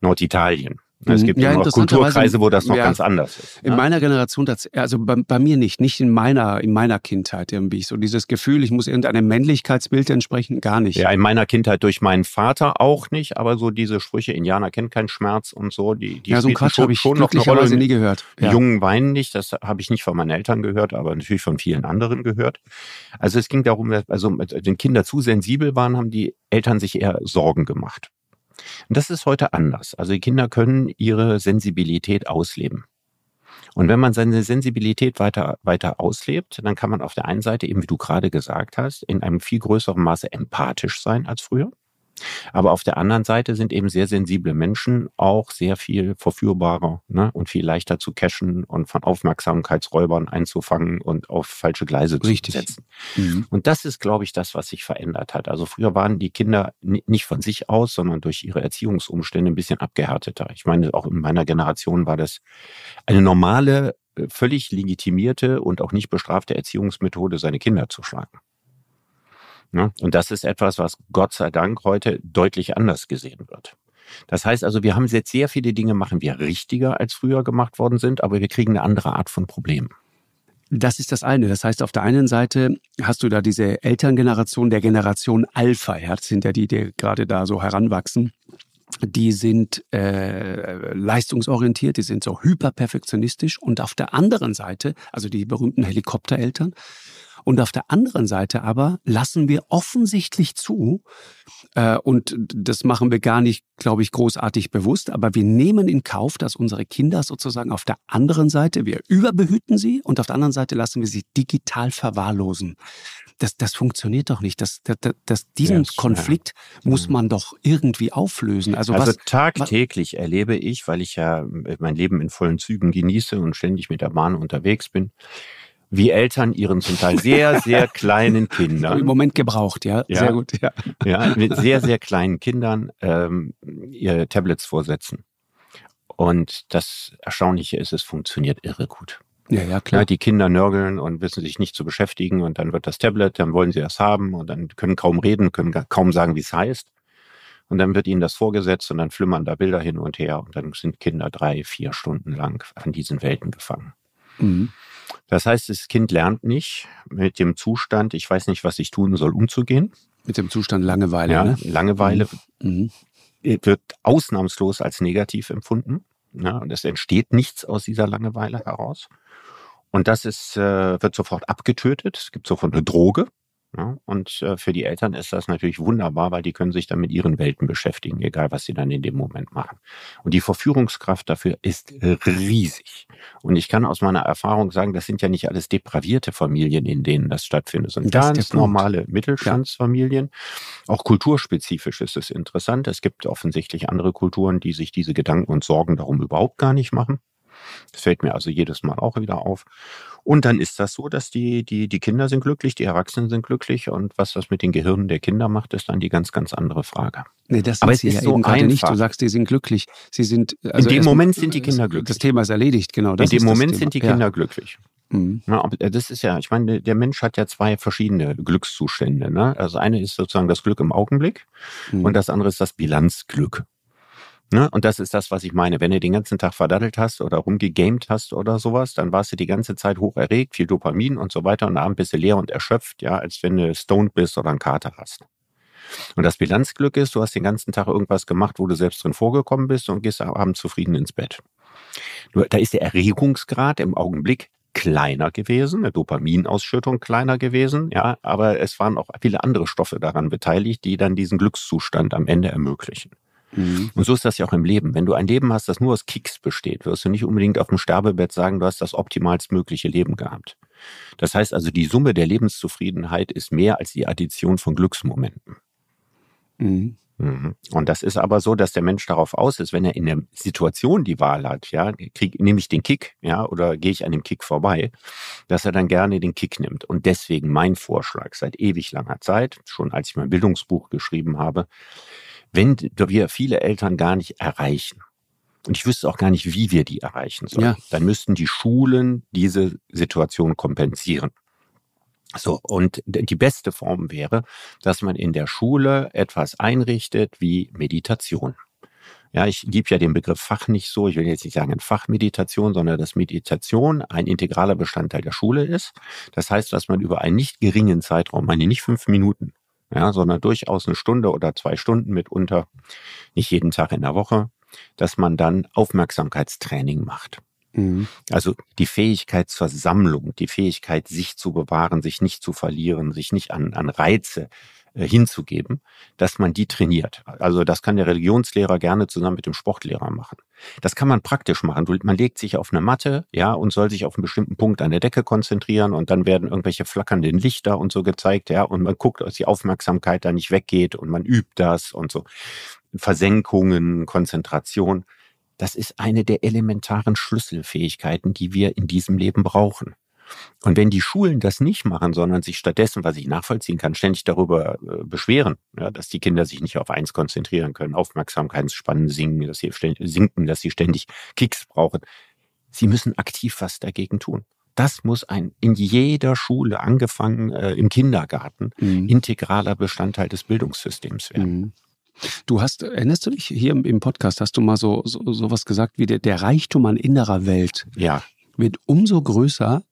Norditalien. Es Mhm. gibt Ja, noch Kulturkreise, wo das noch ja. ganz anders ist. In ne? meiner Generation, also bei, bei mir nicht, nicht in meiner, in meiner Kindheit irgendwie. So dieses Gefühl, ich muss irgendeinem Männlichkeitsbild entsprechen, gar nicht. Ja, in meiner Kindheit durch meinen Vater auch nicht, aber so diese Sprüche, Indianer kennen keinen Schmerz und so, die, die ja so Quatsch habe ich schon noch eine Rolle. nie gehört. Die Ja. Jungen weinen nicht, das habe ich nicht von meinen Eltern gehört, aber natürlich von vielen anderen gehört. Also es ging darum, dass- also wenn Kinder zu sensibel waren, haben die Eltern sich eher Sorgen gemacht. Und das ist heute anders. Also die Kinder können ihre Sensibilität ausleben. Und wenn man seine Sensibilität weiter, weiter auslebt, dann kann man auf der einen Seite, eben wie du gerade gesagt hast, in einem viel größeren Maße empathisch sein als früher. Aber auf der anderen Seite sind eben sehr sensible Menschen auch sehr viel verführbarer ne? und viel leichter zu cashen und von Aufmerksamkeitsräubern einzufangen und auf falsche Gleise Richtig. zu setzen. Mhm. Und das ist, glaube ich, das, was sich verändert hat. Also früher waren die Kinder ni- nicht von sich aus, sondern durch ihre Erziehungsumstände ein bisschen abgehärteter. Ich meine, auch in meiner Generation war das eine normale, äh, völlig legitimierte und auch nicht bestrafte Erziehungsmethode, seine Kinder zu schlagen. Ne? Und das ist etwas, was Gott sei Dank heute deutlich anders gesehen wird. Das heißt also, wir haben jetzt sehr viele Dinge machen wir richtiger als früher gemacht worden sind, aber wir kriegen eine andere Art von Problemen. Das ist das eine. Das heißt, auf der einen Seite hast du da diese Elterngeneration der Generation Alpha, ja, das sind ja die, die gerade da so heranwachsen. Die sind äh, leistungsorientiert, die sind so hyperperfektionistisch. Und auf der anderen Seite, also die berühmten Helikoptereltern, und auf der anderen Seite aber lassen wir offensichtlich zu, äh, und das machen wir gar nicht, glaube ich, großartig bewusst, aber wir nehmen in Kauf, dass unsere Kinder sozusagen auf der anderen Seite, wir überbehüten sie und auf der anderen Seite lassen wir sie digital verwahrlosen. Das, das funktioniert doch nicht. Das, das, das, diesen Yes, Konflikt muss man doch irgendwie auflösen. Also, Also was, tagtäglich erlebe ich, weil ich ja mein Leben in vollen Zügen genieße und ständig mit der Bahn unterwegs bin, wie Eltern ihren zum Teil sehr, sehr kleinen im Kindern, Moment gebraucht, ja. Ja. Sehr gut, ja. ja, mit sehr, sehr kleinen Kindern ähm, ihre Tablets vorsetzen. Und das Erstaunliche ist, es funktioniert irre gut. Ja, ja, Ja, klar. die Kinder nörgeln und wissen sich nicht zu beschäftigen und dann wird das Tablet, dann wollen sie das haben und dann können kaum reden, können kaum sagen, wie es heißt. Und dann wird ihnen das vorgesetzt und dann flimmern da Bilder hin und her und dann sind Kinder drei, vier Stunden lang an diesen Welten gefangen. Mhm. Das heißt, das Kind lernt nicht mit dem Zustand, ich weiß nicht, was ich tun soll, umzugehen. Mit dem Zustand Langeweile, Ja, ne? Langeweile Mhm. wird ausnahmslos als negativ empfunden. Ja, und es entsteht nichts aus dieser Langeweile heraus. Und das ist, äh, wird sofort abgetötet. Es gibt sofort eine Droge. Ja, und äh, für die Eltern ist das natürlich wunderbar, weil die können sich dann mit ihren Welten beschäftigen, egal was sie dann in dem Moment machen. Und die Verführungskraft dafür ist riesig. Und ich kann aus meiner Erfahrung sagen, das sind ja nicht alles depravierte Familien, in denen das stattfindet, sondern Das ganz normale Mittelstandsfamilien. Auch kulturspezifisch ist es interessant. Es gibt offensichtlich andere Kulturen, die sich diese Gedanken und Sorgen darum überhaupt gar nicht machen. Das fällt mir also jedes Mal auch wieder auf. Und dann ist das so, dass die, die, die Kinder sind glücklich, die Erwachsenen sind glücklich. Und was das mit den Gehirnen der Kinder macht, ist dann die ganz, ganz andere Frage. Nee, das Aber es ist ja so eben gerade nicht. Du sagst, die sind glücklich. Sie sind also dem erst- Moment sind die Kinder glücklich. Das Thema ist erledigt, genau. Das in dem Moment sind die Ja. Kinder glücklich. Mhm. Na, äh, das ist ja, ich meine, der Mensch hat ja zwei verschiedene Glückszustände. Ne? Also eine ist sozusagen das Glück im Augenblick mhm. und das andere ist das Bilanzglück. Ne? Und das ist das, was ich meine. Wenn du den ganzen Tag verdattelt hast oder rumgegamed hast oder sowas, dann warst du die ganze Zeit hoch erregt, viel Dopamin und so weiter und abends bist du leer und erschöpft, ja, als wenn du stoned bist oder einen Kater hast. Und das Bilanzglück ist, du hast den ganzen Tag irgendwas gemacht, wo du selbst drin vorgekommen bist und gehst abends zufrieden ins Bett. Da ist der Erregungsgrad im Augenblick kleiner gewesen, eine Dopaminausschüttung kleiner gewesen, ja, aber es waren auch viele andere Stoffe daran beteiligt, die dann diesen Glückszustand am Ende ermöglichen. Mhm. Und so ist das ja auch im Leben. Wenn du ein Leben hast, das nur aus Kicks besteht, wirst du nicht unbedingt auf dem Sterbebett sagen, du hast das optimalstmögliche Leben gehabt. Das heißt also, die Summe der Lebenszufriedenheit ist mehr als die Addition von Glücksmomenten. Mhm. mhm. Und das ist aber so, dass der Mensch darauf aus ist, wenn er in der Situation die Wahl hat, ja, krieg, nehme ich den Kick, ja, oder gehe ich an dem Kick vorbei, dass er dann gerne den Kick nimmt. Und deswegen mein Vorschlag seit ewig langer Zeit, schon als ich mein Bildungsbuch geschrieben habe, wenn wir viele Eltern gar nicht erreichen, und ich wüsste auch gar nicht, wie wir die erreichen sollen, ja. dann müssten die Schulen diese Situation kompensieren. So, und die beste Form wäre, dass man in der Schule etwas einrichtet wie Meditation. Ja, ich liebe ja den Begriff Fach nicht so. Ich will jetzt nicht sagen Fachmeditation, sondern dass Meditation ein integraler Bestandteil der Schule ist. Das heißt, dass man über einen nicht geringen Zeitraum, meine nicht fünf Minuten, ja, sondern durchaus eine Stunde oder zwei Stunden mitunter, nicht jeden Tag in der Woche, dass man dann Aufmerksamkeitstraining macht. Mhm. Also die Fähigkeit zur Sammlung, die Fähigkeit, sich zu bewahren, sich nicht zu verlieren, sich nicht an, an Reize hinzugeben, dass man die trainiert. Also das kann der Religionslehrer gerne zusammen mit dem Sportlehrer machen. Das kann man praktisch machen. Man legt sich auf eine Matte, ja, und soll sich auf einen bestimmten Punkt an der Decke konzentrieren und dann werden irgendwelche flackernden Lichter und so gezeigt, ja, und man guckt, dass die Aufmerksamkeit da nicht weggeht und man übt das und so. Versenkungen, Konzentration das ist eine der elementaren Schlüsselfähigkeiten, die wir in diesem Leben brauchen. Und wenn die Schulen das nicht machen, sondern sich stattdessen, was ich nachvollziehen kann, ständig darüber äh, beschweren, ja, dass die Kinder sich nicht auf eins konzentrieren können, Aufmerksamkeitsspannen singen, dass sie sinken, dass sie ständig Kicks brauchen. Sie müssen aktiv was dagegen tun. Das muss ein in jeder Schule, angefangen äh, im Kindergarten, mhm. integraler Bestandteil des Bildungssystems werden. Mhm. Du hast, erinnerst du dich, hier im Podcast hast du mal so, so sowas gesagt wie der, der Reichtum an innerer Welt ja. wird umso größer,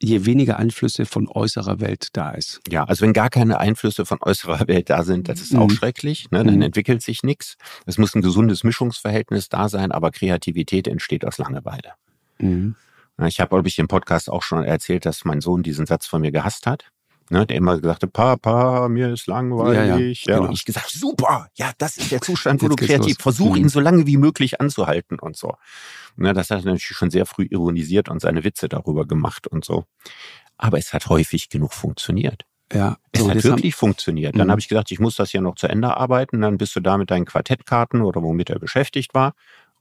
je weniger Einflüsse von äußerer Welt da ist. Ja, also wenn gar keine Einflüsse von äußerer Welt da sind, das ist mhm. auch schrecklich, ne? dann mhm. entwickelt sich nichts. Es muss ein gesundes Mischungsverhältnis da sein, aber Kreativität entsteht aus Langeweile. Mhm. Ich habe, glaube ich, im Podcast auch schon erzählt, dass mein Sohn diesen Satz von mir gehasst hat ne, der immer gesagt hat, Papa, mir ist langweilig. Ja, ja, ja. Genau. Und ich gesagt, super, ja, das ist der Zustand, wo du kreativ, los. versuch ihn mhm. so lange wie möglich anzuhalten und so. Ne, das hat er natürlich schon sehr früh ironisiert und seine Witze darüber gemacht und so. Aber es hat häufig genug funktioniert. Ja, es so, hat wirklich haben, funktioniert. Dann mhm. habe ich gesagt, ich muss das ja noch zu Ende arbeiten. Dann bist du da mit deinen Quartettkarten oder womit er beschäftigt war.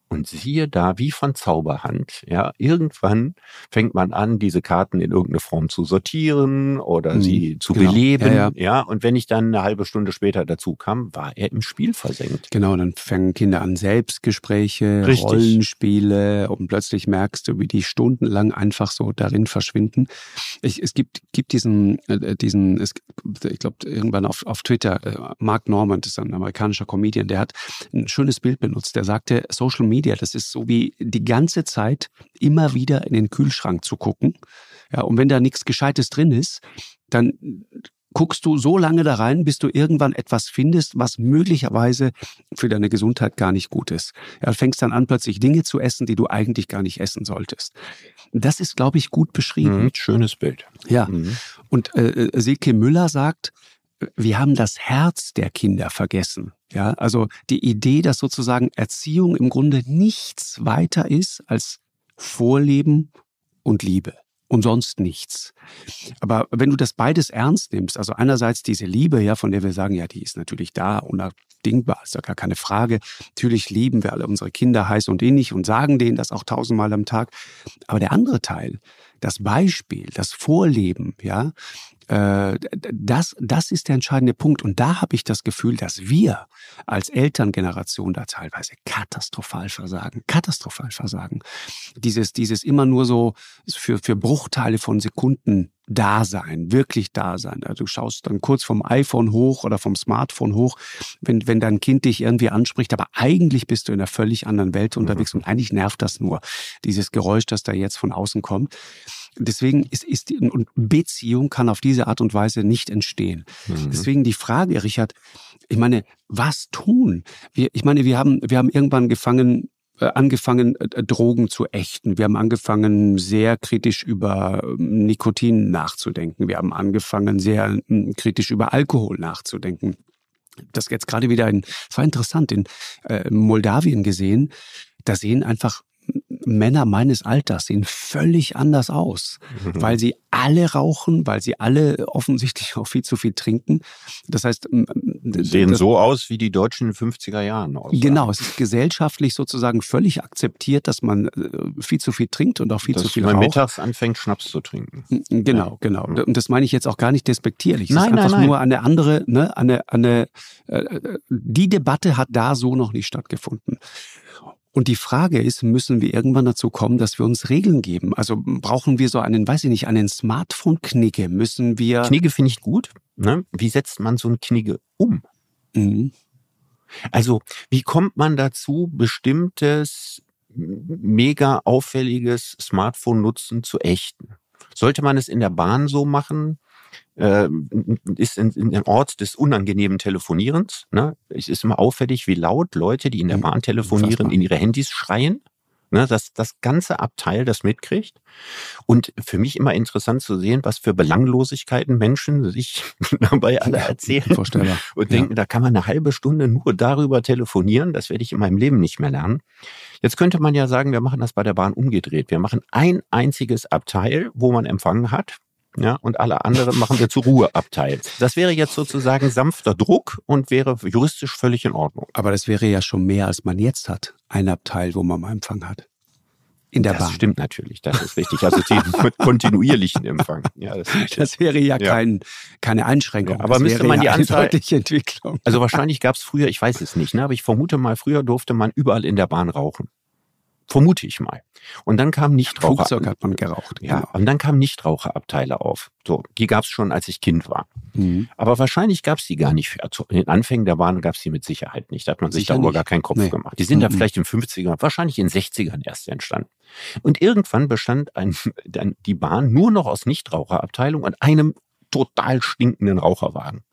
Und siehe da, wie von Zauberhand, ja, irgendwann fängt man an, diese Karten in irgendeine Form zu sortieren oder mhm, sie zu genau. beleben, ja, ja. ja, Und wenn ich dann eine halbe Stunde später dazu kam, war er im Spiel versenkt. Genau, dann fangen Kinder an Selbstgespräche, Richtig. Rollenspiele und plötzlich merkst du, wie die stundenlang einfach so darin verschwinden. Ich, es gibt, gibt diesen, äh, diesen, es, ich glaube, irgendwann auf, auf Twitter, äh, Mark Norman, das ist ein amerikanischer Comedian, der hat ein schönes Bild benutzt. Der sagte, Social Media Media, das ist so wie die ganze Zeit immer wieder in den Kühlschrank zu gucken. Ja, und wenn da nichts Gescheites drin ist, dann guckst du so lange da rein, bis du irgendwann etwas findest, was möglicherweise für deine Gesundheit gar nicht gut ist. Ja, fängst dann an, plötzlich Dinge zu essen, die du eigentlich gar nicht essen solltest. Das ist, glaube ich, gut beschrieben. Mhm, schönes Bild. Ja. Mhm. Und äh, Silke Müller sagt, wir haben das Herz der Kinder vergessen. Ja, also die Idee, dass sozusagen Erziehung im Grunde nichts weiter ist als Vorleben und Liebe und sonst nichts. Aber wenn du das beides ernst nimmst, also einerseits diese Liebe, ja, von der wir sagen, ja, die ist natürlich da, unabdingbar, ist ja gar keine Frage. Natürlich lieben wir alle unsere Kinder heiß und innig und sagen denen das auch tausendmal am Tag. Aber der andere Teil, das Beispiel, das Vorleben, ja, das, das ist der entscheidende Punkt. Und da habe ich das Gefühl, dass wir als Elterngeneration da teilweise katastrophal versagen. Katastrophal versagen. Dieses, dieses immer nur so für, für Bruchteile von Sekunden da sein, wirklich da sein. Also du schaust dann kurz vom iPhone hoch oder vom Smartphone hoch, wenn, wenn dein Kind dich irgendwie anspricht, aber eigentlich bist du in einer völlig anderen Welt unterwegs mhm. und eigentlich nervt das nur, dieses Geräusch, das da jetzt von außen kommt. Deswegen ist, ist die, und Beziehung kann auf diese Art und Weise nicht entstehen. Mhm. Deswegen die Frage, Richard, ich meine, was tun? Wir, ich meine, wir haben, wir haben irgendwann gefangen, äh, angefangen, äh, Drogen zu ächten. Wir haben angefangen, sehr kritisch über ähm, Nikotin nachzudenken. Wir haben angefangen, sehr ähm, kritisch über Alkohol nachzudenken. Das jetzt gerade wieder in, es war interessant, in äh, Moldawien gesehen, da sehen einfach Männer meines Alters sehen völlig anders aus, mhm. weil sie alle rauchen, weil sie alle offensichtlich auch viel zu viel trinken. Das heißt, sehen so aus, wie die Deutschen in den 50er Jahren aus. Genau, es ist gesellschaftlich sozusagen völlig akzeptiert, dass man äh, viel zu viel trinkt und auch viel dass zu viel man raucht. mittags anfängt, Schnaps zu trinken. Genau, ja. genau. Und das meine ich jetzt auch gar nicht despektierlich. Es nein, ist einfach nein, nein. nur eine andere, ne, eine, eine, äh, äh, die Debatte hat da so noch nicht stattgefunden. Und die Frage ist, müssen wir irgendwann dazu kommen, dass wir uns Regeln geben? Also brauchen wir so einen, weiß ich nicht, einen Smartphone-Knigge? Müssen wir. Knigge finde ich gut. Ne? Wie setzt man so ein Knigge um? Mhm. Also, wie kommt man dazu, bestimmtes mega auffälliges Smartphone-Nutzen zu ächten? Sollte man es in der Bahn so machen, äh, ist in, in, ein Ort des unangenehmen Telefonierens. Ne? Es ist immer auffällig, wie laut Leute, die in der. Bahn telefonieren, in ihre Handys schreien. Ne, dass das ganze Abteil das mitkriegt. Und für mich immer interessant zu sehen, was für Belanglosigkeiten Menschen sich dabei alle erzählen. Vorstellbar. Und denken, ja. da kann man eine halbe Stunde nur darüber telefonieren. Das werde ich in meinem Leben nicht mehr lernen. Jetzt könnte man ja sagen, wir machen das bei der Bahn umgedreht. Wir machen ein einziges Abteil, wo man Empfang hat ja, und alle anderen machen wir zu Ruheabteils. Das wäre jetzt sozusagen sanfter Druck und wäre juristisch völlig in Ordnung. Aber das wäre ja schon mehr, als man jetzt hat. Ein Abteil, wo man Empfang hat. In der das Bahn. Das stimmt natürlich, das ist richtig. Also mit kontinuierlichen Empfang. Ja, das, das wäre ja, ja. Kein, keine Einschränkung. Ja, aber das müsste man die Anzahl, Entwicklung. Also wahrscheinlich gab es früher, ich weiß es nicht, ne, aber ich vermute mal, früher durfte man überall in der Bahn rauchen. Vermute ich mal. Und dann kam Nichtraucher. Flugzeug hat man geraucht. Ja, genau. und dann kamen Nichtraucherabteile auf. So, die gab es schon, als ich Kind war. Mhm. Aber wahrscheinlich gab es die gar nicht. Also in den Anfängen der Bahn gab es die mit Sicherheit nicht. Da hat man sich darüber gar keinen Kopf nee. gemacht. Die sind mhm. da vielleicht in 50ern, wahrscheinlich in 60ern erst entstanden. Und irgendwann bestand ein, die Bahn nur noch aus Nichtraucherabteilung und einem total stinkenden Raucherwagen.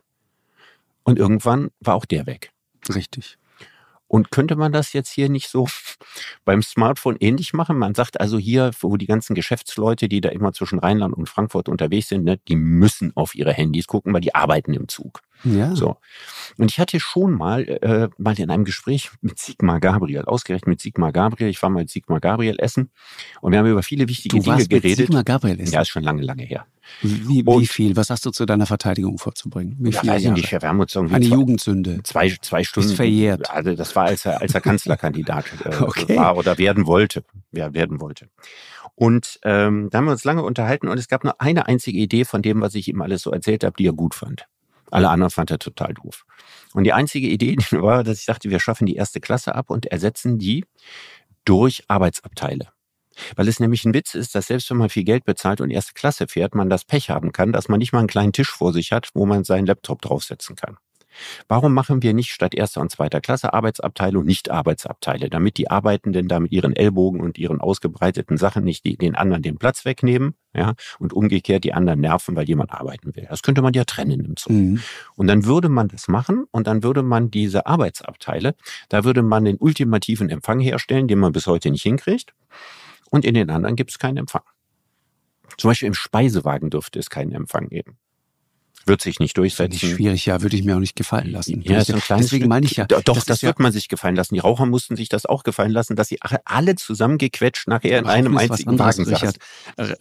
Und irgendwann war auch der weg. Richtig. Und könnte man das jetzt hier nicht so beim Smartphone ähnlich machen? Man sagt also hier, wo die ganzen Geschäftsleute, die da immer zwischen Rheinland und Frankfurt unterwegs sind, ne, die müssen auf ihre Handys gucken, weil die arbeiten im Zug. Ja. So. Und ich hatte schon mal, äh, mal in einem Gespräch mit Sigmar Gabriel, ausgerechnet mit Sigmar Gabriel, ich war mal mit Sigmar Gabriel essen und wir haben über viele wichtige du Dinge warst geredet. Mit Sigmar Gabriel essen? Ja, ist schon lange, lange her. Wie, wie viel? Was hast du zu deiner Verteidigung vorzubringen? Wie ja, weiß ich nicht. Wir haben uns irgendwie Eine zwei, Jugendsünde. Zwei, zwei Stunden. Ist verjährt. Also das war, als er, als er Kanzlerkandidat äh, okay. war oder werden wollte. Ja, werden wollte. Und ähm, da haben wir uns lange unterhalten und es gab nur eine einzige Idee von dem, was ich ihm alles so erzählt habe, die er gut fand. Alle anderen fand er total doof. Und die einzige Idee war, dass ich dachte, wir schaffen die erste Klasse ab und ersetzen die durch Arbeitsabteile. Weil es nämlich ein Witz ist, dass selbst wenn man viel Geld bezahlt und erste Klasse fährt, man das Pech haben kann, dass man nicht mal einen kleinen Tisch vor sich hat, wo man seinen Laptop draufsetzen kann. Warum machen wir nicht statt erster und zweiter Klasse Arbeitsabteile und nicht Arbeitsabteile, damit die Arbeitenden da mit ihren Ellbogen und ihren ausgebreiteten Sachen nicht die, den anderen den Platz wegnehmen, ja, und umgekehrt die anderen nerven, weil jemand arbeiten will. Das könnte man ja trennen im Zug. Mhm. Und dann würde man das machen und dann würde man diese Arbeitsabteile, da würde man den ultimativen Empfang herstellen, den man bis heute nicht hinkriegt. Und in den anderen gibt es keinen Empfang. Zum Beispiel im Speisewagen dürfte es keinen Empfang geben wird sich nicht durchsetzen. Nicht schwierig, ja, würde ich mir auch nicht gefallen lassen. Ja, ist kleines Deswegen meine ich ja. Doch, das, das wird ja man sich gefallen lassen. Die Raucher mussten sich das auch gefallen lassen, dass sie alle zusammengequetscht nachher in einem einzigen Wagen Richard.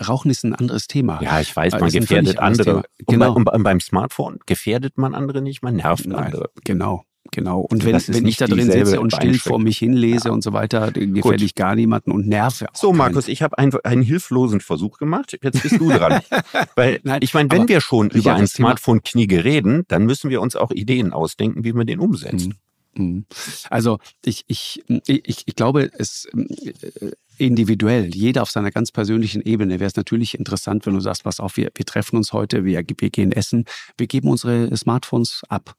Rauchen ist ein anderes Thema. Ja, ich weiß, man gefährdet andere. Genau. Und, bei, und beim Smartphone gefährdet man andere nicht, man nervt Nein, andere. Genau Genau. Und wenn, wenn ich da drin sitze und still vor mich hinlese ja. und so weiter, gefällt ich gar niemanden und nerve. So, Markus, ich habe einen, einen hilflosen Versuch gemacht. Jetzt bist du dran. Weil, Nein, ich meine, wenn wir schon über ein Smartphone-Kniege reden, dann müssen wir uns auch Ideen ausdenken, wie man den umsetzt. Mhm. Mhm. Also ich, ich, ich, ich glaube, es äh, individuell, jeder auf seiner ganz persönlichen Ebene, wäre es natürlich interessant, wenn du sagst, was auf, wir, wir treffen uns heute, wir, wir gehen essen, wir geben unsere Smartphones ab.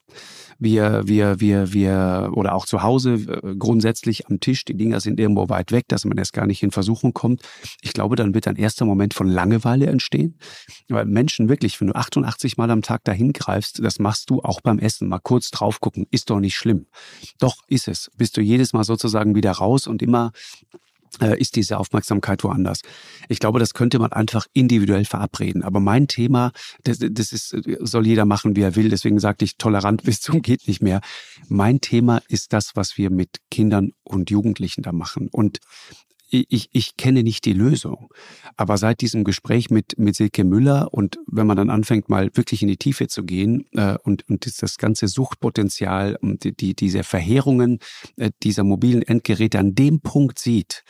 Wir, wir, wir, wir, oder auch zu Hause äh, grundsätzlich am Tisch, die Dinger sind irgendwo weit weg, dass man erst gar nicht in Versuchung kommt. Ich glaube, dann wird ein erster Moment von Langeweile entstehen. Weil Menschen wirklich, wenn du 88 Mal am Tag dahin greifst, das machst du auch beim Essen. Mal kurz drauf gucken, ist doch nicht schlimm. Doch ist es. Bist du jedes Mal sozusagen wieder raus und immer ist diese Aufmerksamkeit woanders. Ich glaube, das könnte man einfach individuell verabreden. Aber mein Thema, das, das ist, soll jeder machen, wie er will. Deswegen sagte ich tolerant bis zum geht nicht mehr. Mein Thema ist das, was wir mit Kindern und Jugendlichen da machen. Und ich, ich kenne nicht die Lösung. Aber seit diesem Gespräch mit, mit Silke Müller und wenn man dann anfängt, mal wirklich in die Tiefe zu gehen äh, und, und das ganze Suchtpotenzial und die, die, diese Verheerungen äh, dieser mobilen Endgeräte an dem Punkt sieht,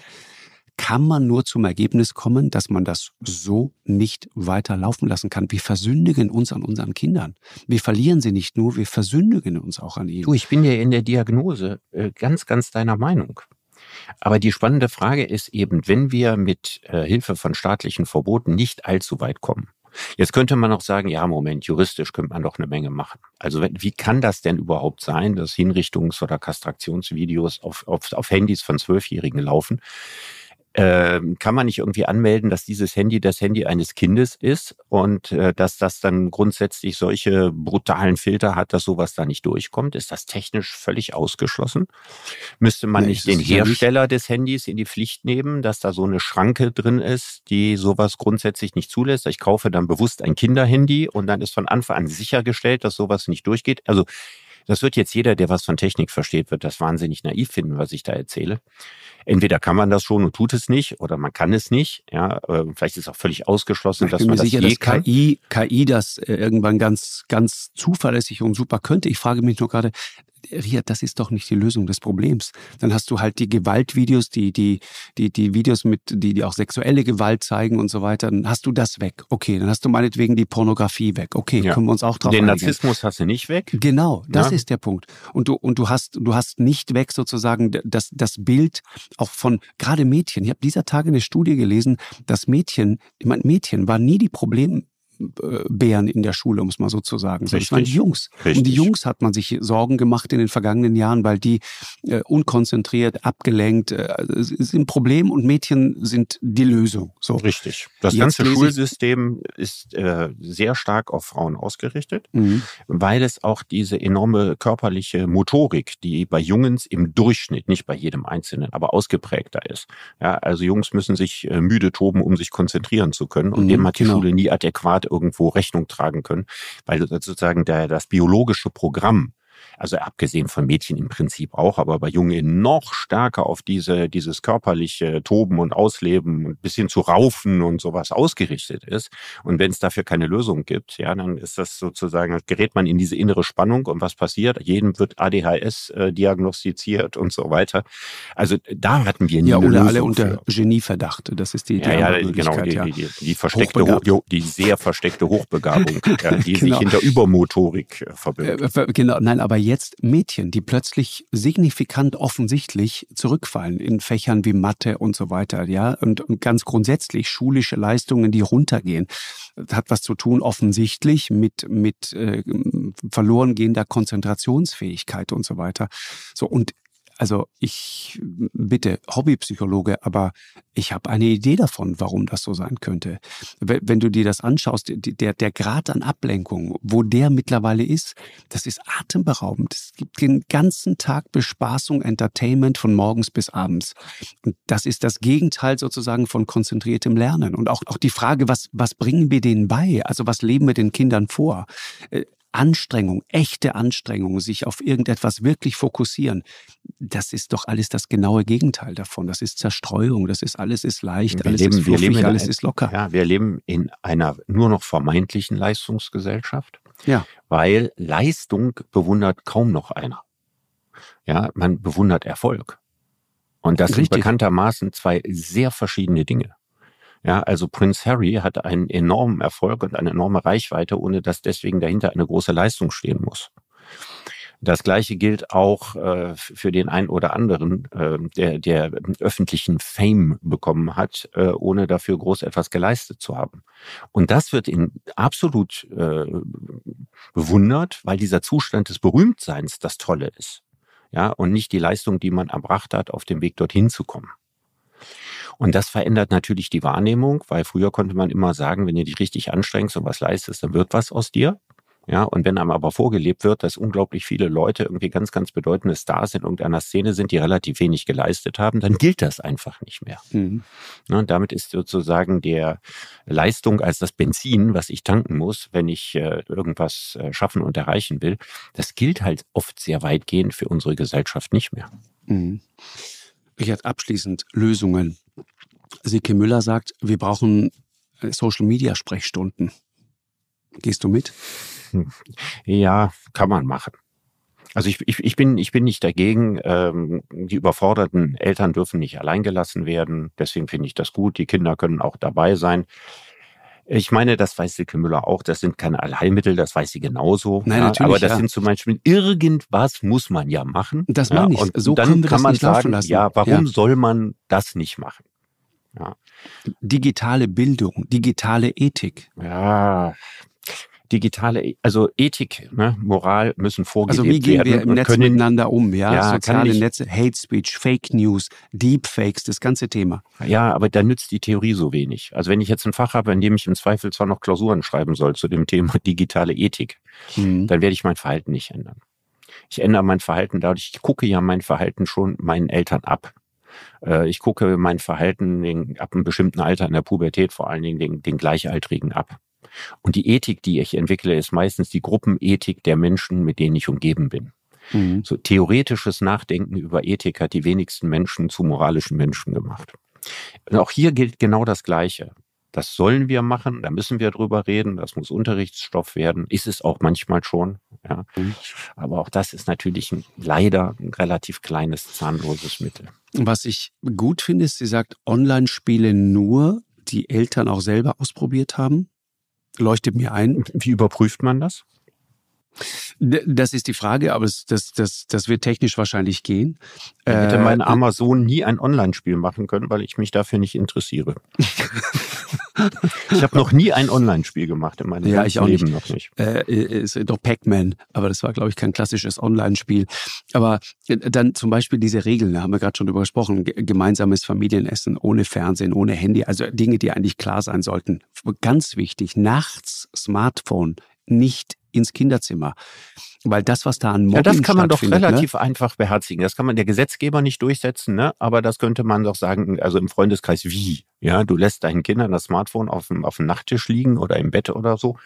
kann man nur zum Ergebnis kommen, dass man das so nicht weiter laufen lassen kann. Wir versündigen uns an unseren Kindern. Wir verlieren sie nicht nur, wir versündigen uns auch an ihnen. Du, ich bin ja in der Diagnose äh, ganz, ganz deiner Meinung. Aber die spannende Frage ist eben, wenn wir mit äh, Hilfe von staatlichen Verboten nicht allzu weit kommen. Jetzt könnte man auch sagen, ja, Moment, juristisch könnte man doch eine Menge machen. Also wie kann das denn überhaupt sein, dass Hinrichtungs- oder Kastraktionsvideos auf, auf, auf Handys von Zwölfjährigen laufen? Äh, kann man nicht irgendwie anmelden, dass dieses Handy das Handy eines Kindes ist und äh, dass das dann grundsätzlich solche brutalen Filter hat, dass sowas da nicht durchkommt? Ist das technisch völlig ausgeschlossen? Müsste man nee, nicht den Hersteller nicht. des Handys in die Pflicht nehmen, dass da so eine Schranke drin ist, die sowas grundsätzlich nicht zulässt? Ich kaufe dann bewusst ein Kinderhandy und dann ist von Anfang an sichergestellt, dass sowas nicht durchgeht. Also das wird jetzt jeder, der was von Technik versteht, wird das wahnsinnig naiv finden, was ich da erzähle. Entweder kann man das schon und tut es nicht, oder man kann es nicht. Ja, äh, vielleicht ist auch völlig ausgeschlossen, dass man das sicher, je dass KI, KI das äh, irgendwann ganz, ganz zuverlässig und super könnte. Ich frage mich nur gerade, Riad, das ist doch nicht die Lösung des Problems. Dann hast du halt die Gewaltvideos, die, die, die, die Videos mit, die, die auch sexuelle Gewalt zeigen und so weiter. Dann hast du das weg. Okay, dann hast du meinetwegen die Pornografie weg. Okay, ja. können wir uns auch drauf Den einigen. Narzissmus hast du nicht weg. Genau, das ja. ist der Punkt. Und du, und du hast, du hast nicht weg sozusagen das, das Bild auch von gerade Mädchen. Ich habe dieser Tage eine Studie gelesen, dass Mädchen, ich meine, Mädchen war nie die Problem, Bären in der Schule, um es mal so zu sagen. Richtig. Das waren die Jungs. Richtig. Um die Jungs hat man sich Sorgen gemacht in den vergangenen Jahren, weil die äh, unkonzentriert, abgelenkt äh, sind Problem und Mädchen sind die Lösung. So. Richtig. Das Jetzt ganze Schulsystem ist äh, sehr stark auf Frauen ausgerichtet, mhm. weil es auch diese enorme körperliche Motorik, die bei Jungs im Durchschnitt, nicht bei jedem Einzelnen, aber ausgeprägter ist. Ja, also Jungs müssen sich äh, müde toben, um sich konzentrieren zu können und mhm, dem hat die genau. Schule nie adäquat irgendwo Rechnung tragen können, weil sozusagen der, das biologische Programm also abgesehen von Mädchen im Prinzip auch, aber bei Jungen noch stärker auf diese, dieses körperliche Toben und Ausleben und bis hin zu Raufen und sowas ausgerichtet ist. Und wenn es dafür keine Lösung gibt, ja, dann ist das sozusagen, gerät man in diese innere Spannung und was passiert? Jedem wird ADHS äh, diagnostiziert und so weiter. Also da hatten wir nie Ja, oder alle unter Genieverdacht. Das ist die, die ja, ja, genau, die, ja. Die, die, versteckte, die sehr versteckte Hochbegabung, die genau. sich hinter Übermotorik äh, verbirgt. Äh, genau, nein, aber jetzt Mädchen, die plötzlich signifikant offensichtlich zurückfallen in Fächern wie Mathe und so weiter, ja, und, und ganz grundsätzlich schulische Leistungen, die runtergehen. Das hat was zu tun offensichtlich mit mit äh, verloren gehender Konzentrationsfähigkeit und so weiter. So und also ich bitte Hobbypsychologe, aber ich habe eine Idee davon, warum das so sein könnte. Wenn du dir das anschaust, der, der Grad an Ablenkung, wo der mittlerweile ist, das ist atemberaubend. Es gibt den ganzen Tag Bespaßung, Entertainment von morgens bis abends. Und das ist das Gegenteil sozusagen von konzentriertem Lernen. Und auch, auch die Frage, was, was bringen wir denen bei? Also was leben wir den Kindern vor? Anstrengung, echte Anstrengung, sich auf irgendetwas wirklich fokussieren, das ist doch alles das genaue Gegenteil davon. Das ist Zerstreuung, das ist alles ist leicht, wir alles leben, ist fluffig, alles ist locker. Ja, wir leben in einer nur noch vermeintlichen Leistungsgesellschaft, ja. weil Leistung bewundert kaum noch einer. Ja, man bewundert Erfolg. Und das Richtig. sind bekanntermaßen zwei sehr verschiedene Dinge. Ja, also Prince Harry hat einen enormen Erfolg und eine enorme Reichweite, ohne dass deswegen dahinter eine große Leistung stehen muss. Das Gleiche gilt auch äh, für den einen oder anderen, äh, der, der öffentlichen Fame bekommen hat, äh, ohne dafür groß etwas geleistet zu haben. Und das wird in absolut äh, bewundert, weil dieser Zustand des Berühmtseins das Tolle ist. Ja, und nicht die Leistung, die man erbracht hat, auf dem Weg dorthin zu kommen. Und das verändert natürlich die Wahrnehmung, weil früher konnte man immer sagen, wenn du dich richtig anstrengst und was leistest, dann wird was aus dir. Ja, und wenn einem aber vorgelebt wird, dass unglaublich viele Leute irgendwie ganz, ganz bedeutende Stars in irgendeiner Szene sind, die relativ wenig geleistet haben, dann gilt das einfach nicht mehr. Mhm. Ja, und damit ist sozusagen der Leistung als das Benzin, was ich tanken muss, wenn ich äh, irgendwas äh, schaffen und erreichen will, das gilt halt oft sehr weitgehend für unsere Gesellschaft nicht mehr. Mhm. Richard, abschließend Lösungen. Sike Müller sagt, wir brauchen äh, Social Media Sprechstunden. Gehst du mit? Hm. Ja, kann man machen. Also ich, ich, ich, bin, ich bin nicht dagegen. Ähm, die überforderten Eltern dürfen nicht alleingelassen werden. Deswegen finde ich das gut. Die Kinder können auch dabei sein. Ich meine, das weiß Silke Müller auch, das sind keine Allheilmittel, das weiß sie genauso. Nein, ja, natürlich. Aber das ja. sind zum Beispiel, irgendwas muss man ja machen. Das meine ich. Und so dann kann man sagen, ja, warum soll man das nicht machen? Ja. Digitale Bildung, digitale Ethik. Ja, digitale, also Ethik, ne, Moral müssen vorgegeben werden. Also wie gehen wir im Netz können, miteinander um? Ja, ja soziale ich, Netze, Hate Speech, Fake News, Deepfakes, das ganze Thema. Ja, aber da nützt die Theorie so wenig. Also wenn ich jetzt ein Fach habe, in dem ich im Zweifel zwar noch Klausuren schreiben soll zu dem Thema digitale Ethik, mhm. dann werde ich mein Verhalten nicht ändern. Ich ändere mein Verhalten dadurch, ich gucke ja mein Verhalten schon meinen Eltern ab. Äh, ich gucke mein Verhalten ab einem bestimmten Alter in der Pubertät vor allen Dingen den, den Gleichaltrigen ab. Und die Ethik, die ich entwickle, ist meistens die Gruppenethik der Menschen, mit denen ich umgeben bin. Mhm. So theoretisches Nachdenken über Ethik hat die wenigsten Menschen zu moralischen Menschen gemacht. Und auch hier gilt genau das Gleiche. Das sollen wir machen, da müssen wir drüber reden, das muss Unterrichtsstoff werden, ist es auch manchmal schon. Ja. Mhm. Aber auch das ist natürlich ein, leider ein relativ kleines, zahnloses Mittel. Was ich gut finde, ist, sie sagt, Online-Spiele nur, die Eltern auch selber ausprobiert haben leuchtet mir ein. Wie überprüft man das? Das ist die Frage, aber das, das, das, das wird technisch wahrscheinlich gehen. Ich hätte mein äh, armer Sohn nie ein Online-Spiel machen können, weil ich mich dafür nicht interessiere. ich habe noch nie ein Online-Spiel gemacht in meinem ja, ich auch Leben nicht. noch nicht. Äh, ist doch Pac-Man, aber das war, glaube ich, kein klassisches Online-Spiel. Aber äh, dann zum Beispiel diese Regeln, da haben wir gerade schon drüber gesprochen, gemeinsames Familienessen ohne Fernsehen, ohne Handy, also Dinge, die eigentlich klar sein sollten. Ganz wichtig, nachts Smartphone nicht ins Kinderzimmer. Weil das, was da an Mobbing Ja, das kann man doch ne? relativ ne? einfach beherzigen. Das kann man der Gesetzgeber nicht durchsetzen, ne? aber das könnte man doch sagen, also im Freundeskreis wie? Ja, du lässt deinen Kindern das Smartphone auf dem, auf dem Nachttisch liegen oder im Bett oder so.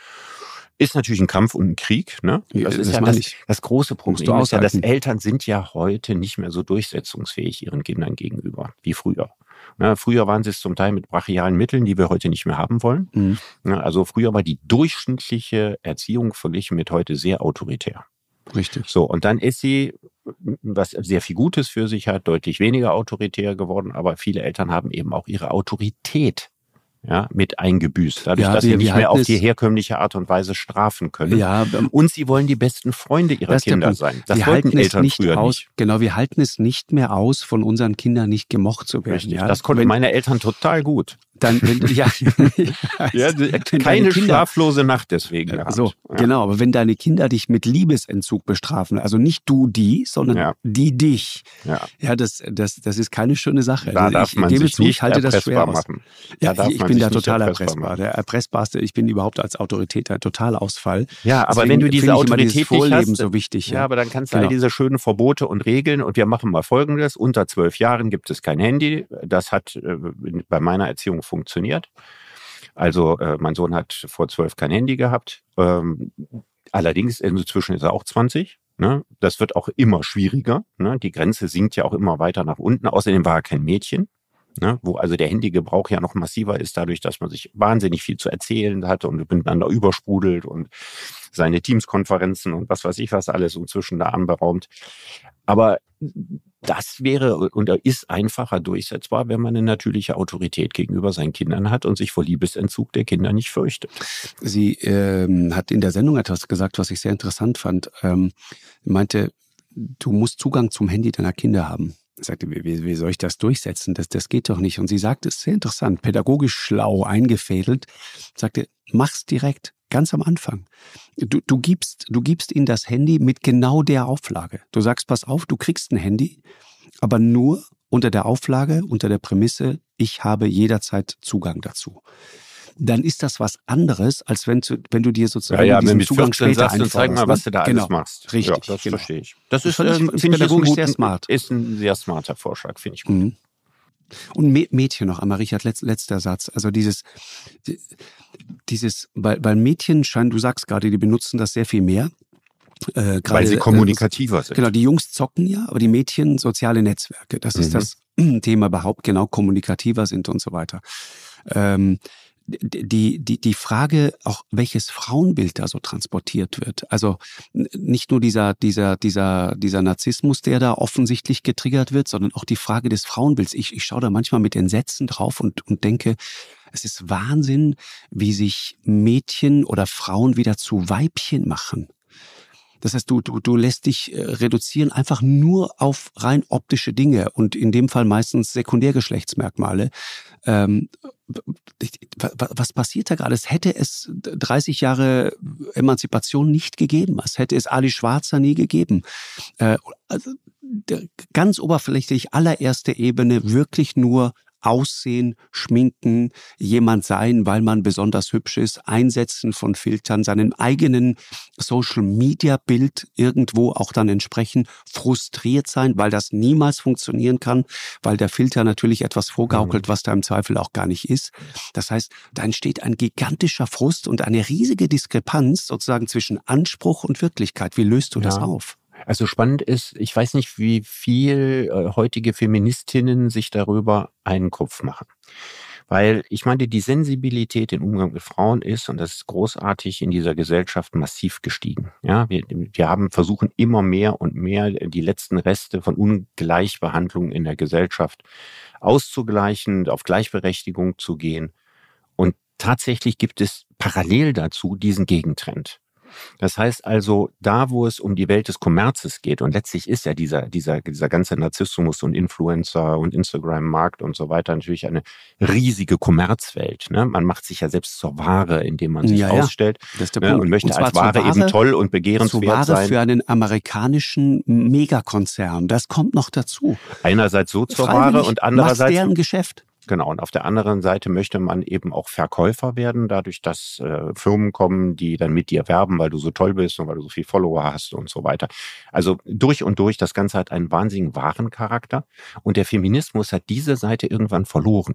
Ist natürlich ein Kampf und ein Krieg. Ne? Das, das ist ja das, das, große Problem. Ist ja, dass Eltern sind ja heute nicht mehr so durchsetzungsfähig ihren Kindern gegenüber wie früher. Na, früher waren sie es zum Teil mit brachialen Mitteln, die wir heute nicht mehr haben wollen. Mhm. Na, also früher war die durchschnittliche Erziehung verglichen mit heute sehr autoritär. Richtig. So, und dann ist sie, was sehr viel Gutes für sich hat, deutlich weniger autoritär geworden, aber viele Eltern haben eben auch ihre Autorität ja, mit eingebüßt, dadurch, ja, dass wir, sie nicht mehr auf die herkömmliche Art und Weise strafen können. Ja, ähm, und sie wollen die besten Freunde ihrer Kinder sein. Das wir wollten Eltern nicht früher aus, nicht. Genau, wir halten es nicht mehr aus, von unseren Kindern nicht gemocht zu werden. Richtig, ja? Das konnten meine Eltern total gut. Dann, wenn, ja, ja, keine Kinder, schlaflose Nacht deswegen. Gehabt. So, ja. genau. Aber wenn deine Kinder dich mit Liebesentzug bestrafen, also nicht du die, sondern ja. die dich, ja, ja das, das, das ist keine schöne Sache. Da also darf ich man gebe sich zu, ich halte das schwer machen. Ja, da ich bin da total erpressbar. Der erpressbarste, ich bin überhaupt als Autorität ein Totalausfall. Ja, aber Deswegen wenn du diese Autorität Vorleben hast, so wichtig. Ja, aber dann kannst du genau. all diese schönen Verbote und Regeln und wir machen mal Folgendes. Unter zwölf Jahren gibt es kein Handy. Das hat äh, bei meiner Erziehung funktioniert. Also äh, mein Sohn hat vor zwölf kein Handy gehabt. Ähm, allerdings inzwischen ist er auch 20. Ne? Das wird auch immer schwieriger. Ne? Die Grenze sinkt ja auch immer weiter nach unten. Außerdem war er kein Mädchen. Ne, wo also der Handygebrauch ja noch massiver ist, dadurch, dass man sich wahnsinnig viel zu erzählen hat und miteinander übersprudelt und seine Teamskonferenzen und was weiß ich was alles inzwischen da anberaumt. Aber das wäre und ist einfacher durchsetzbar, wenn man eine natürliche Autorität gegenüber seinen Kindern hat und sich vor Liebesentzug der Kinder nicht fürchtet. Sie ähm, hat in der Sendung etwas gesagt, was ich sehr interessant fand. Ähm, meinte, du musst Zugang zum Handy deiner Kinder haben. Ich sagte, wie, wie soll ich das durchsetzen? Das, das geht doch nicht. Und sie sagte, es ist sehr interessant, pädagogisch schlau eingefädelt, sagte, mach's direkt, ganz am Anfang. Du, du, gibst, du gibst ihnen das Handy mit genau der Auflage. Du sagst, pass auf, du kriegst ein Handy, aber nur unter der Auflage, unter der Prämisse, ich habe jederzeit Zugang dazu dann ist das was anderes, als wenn, du, wenn du dir sozusagen ja, ja, diesen Zugang später sagst, zeig mal, was du da genau. alles machst. Richtig, ja, das genau. verstehe ich. Das ist, das ähm, finde ich, ist, sehr smart. ist ein sehr smarter Vorschlag, finde ich gut. Mhm. Und Mädchen noch einmal, Richard, letzter Satz. Also dieses, dieses, weil, weil Mädchen scheinen, du sagst gerade, die benutzen das sehr viel mehr. Äh, grade, Weil sie äh, kommunikativer äh, sind. Genau, die Jungs zocken ja, aber die Mädchen soziale Netzwerke. Das mhm. ist das Thema überhaupt, genau, kommunikativer sind und so weiter. Ähm, die, die, die Frage auch, welches Frauenbild da so transportiert wird. Also nicht nur dieser, dieser, dieser, dieser Narzissmus, der da offensichtlich getriggert wird, sondern auch die Frage des Frauenbilds. Ich, ich schaue da manchmal mit Entsetzen drauf und, und denke, es ist Wahnsinn, wie sich Mädchen oder Frauen wieder zu Weibchen machen. Das heißt, du, du, du lässt dich äh, reduzieren einfach nur auf rein optische Dinge und in dem Fall meistens Sekundärgeschlechtsmerkmale. Ähm, was passiert da gerade? Es hätte es 30 Jahre Emanzipation nicht gegeben. Es hätte es Ali Schwarzer nie gegeben. Äh, also, ganz oberflächlich allererste Ebene wirklich nur Aussehen, Schminken, jemand sein, weil man besonders hübsch ist, Einsetzen von Filtern, seinem eigenen Social-Media-Bild irgendwo auch dann entsprechend frustriert sein, weil das niemals funktionieren kann, weil der Filter natürlich etwas vorgaukelt, mhm. was da im Zweifel auch gar nicht ist. Das heißt, da entsteht ein gigantischer Frust und eine riesige Diskrepanz sozusagen zwischen Anspruch und Wirklichkeit. Wie löst du ja. das auf? Also spannend ist, ich weiß nicht, wie viel äh, heutige Feministinnen sich darüber einen Kopf machen. Weil ich meine, die Sensibilität im Umgang mit Frauen ist, und das ist großartig in dieser Gesellschaft massiv gestiegen. Ja, wir, wir haben versuchen immer mehr und mehr die letzten Reste von Ungleichbehandlung in der Gesellschaft auszugleichen, auf Gleichberechtigung zu gehen. Und tatsächlich gibt es parallel dazu diesen Gegentrend. Das heißt also, da wo es um die Welt des Kommerzes geht, und letztlich ist ja dieser, dieser, dieser ganze Narzissmus und Influencer und Instagram-Markt und so weiter natürlich eine riesige Kommerzwelt. Ne? Man macht sich ja selbst zur Ware, indem man sich ja, ausstellt ja. ne? und möchte und als Ware, Ware, eben toll und begehrenswert Ware sein. für einen amerikanischen Megakonzern. Das kommt noch dazu. Einerseits so zur Ware und andererseits deren Geschäft. Genau, und auf der anderen Seite möchte man eben auch Verkäufer werden, dadurch, dass äh, Firmen kommen, die dann mit dir werben, weil du so toll bist und weil du so viel Follower hast und so weiter. Also durch und durch, das Ganze hat einen wahnsinnigen wahren Charakter. Und der Feminismus hat diese Seite irgendwann verloren.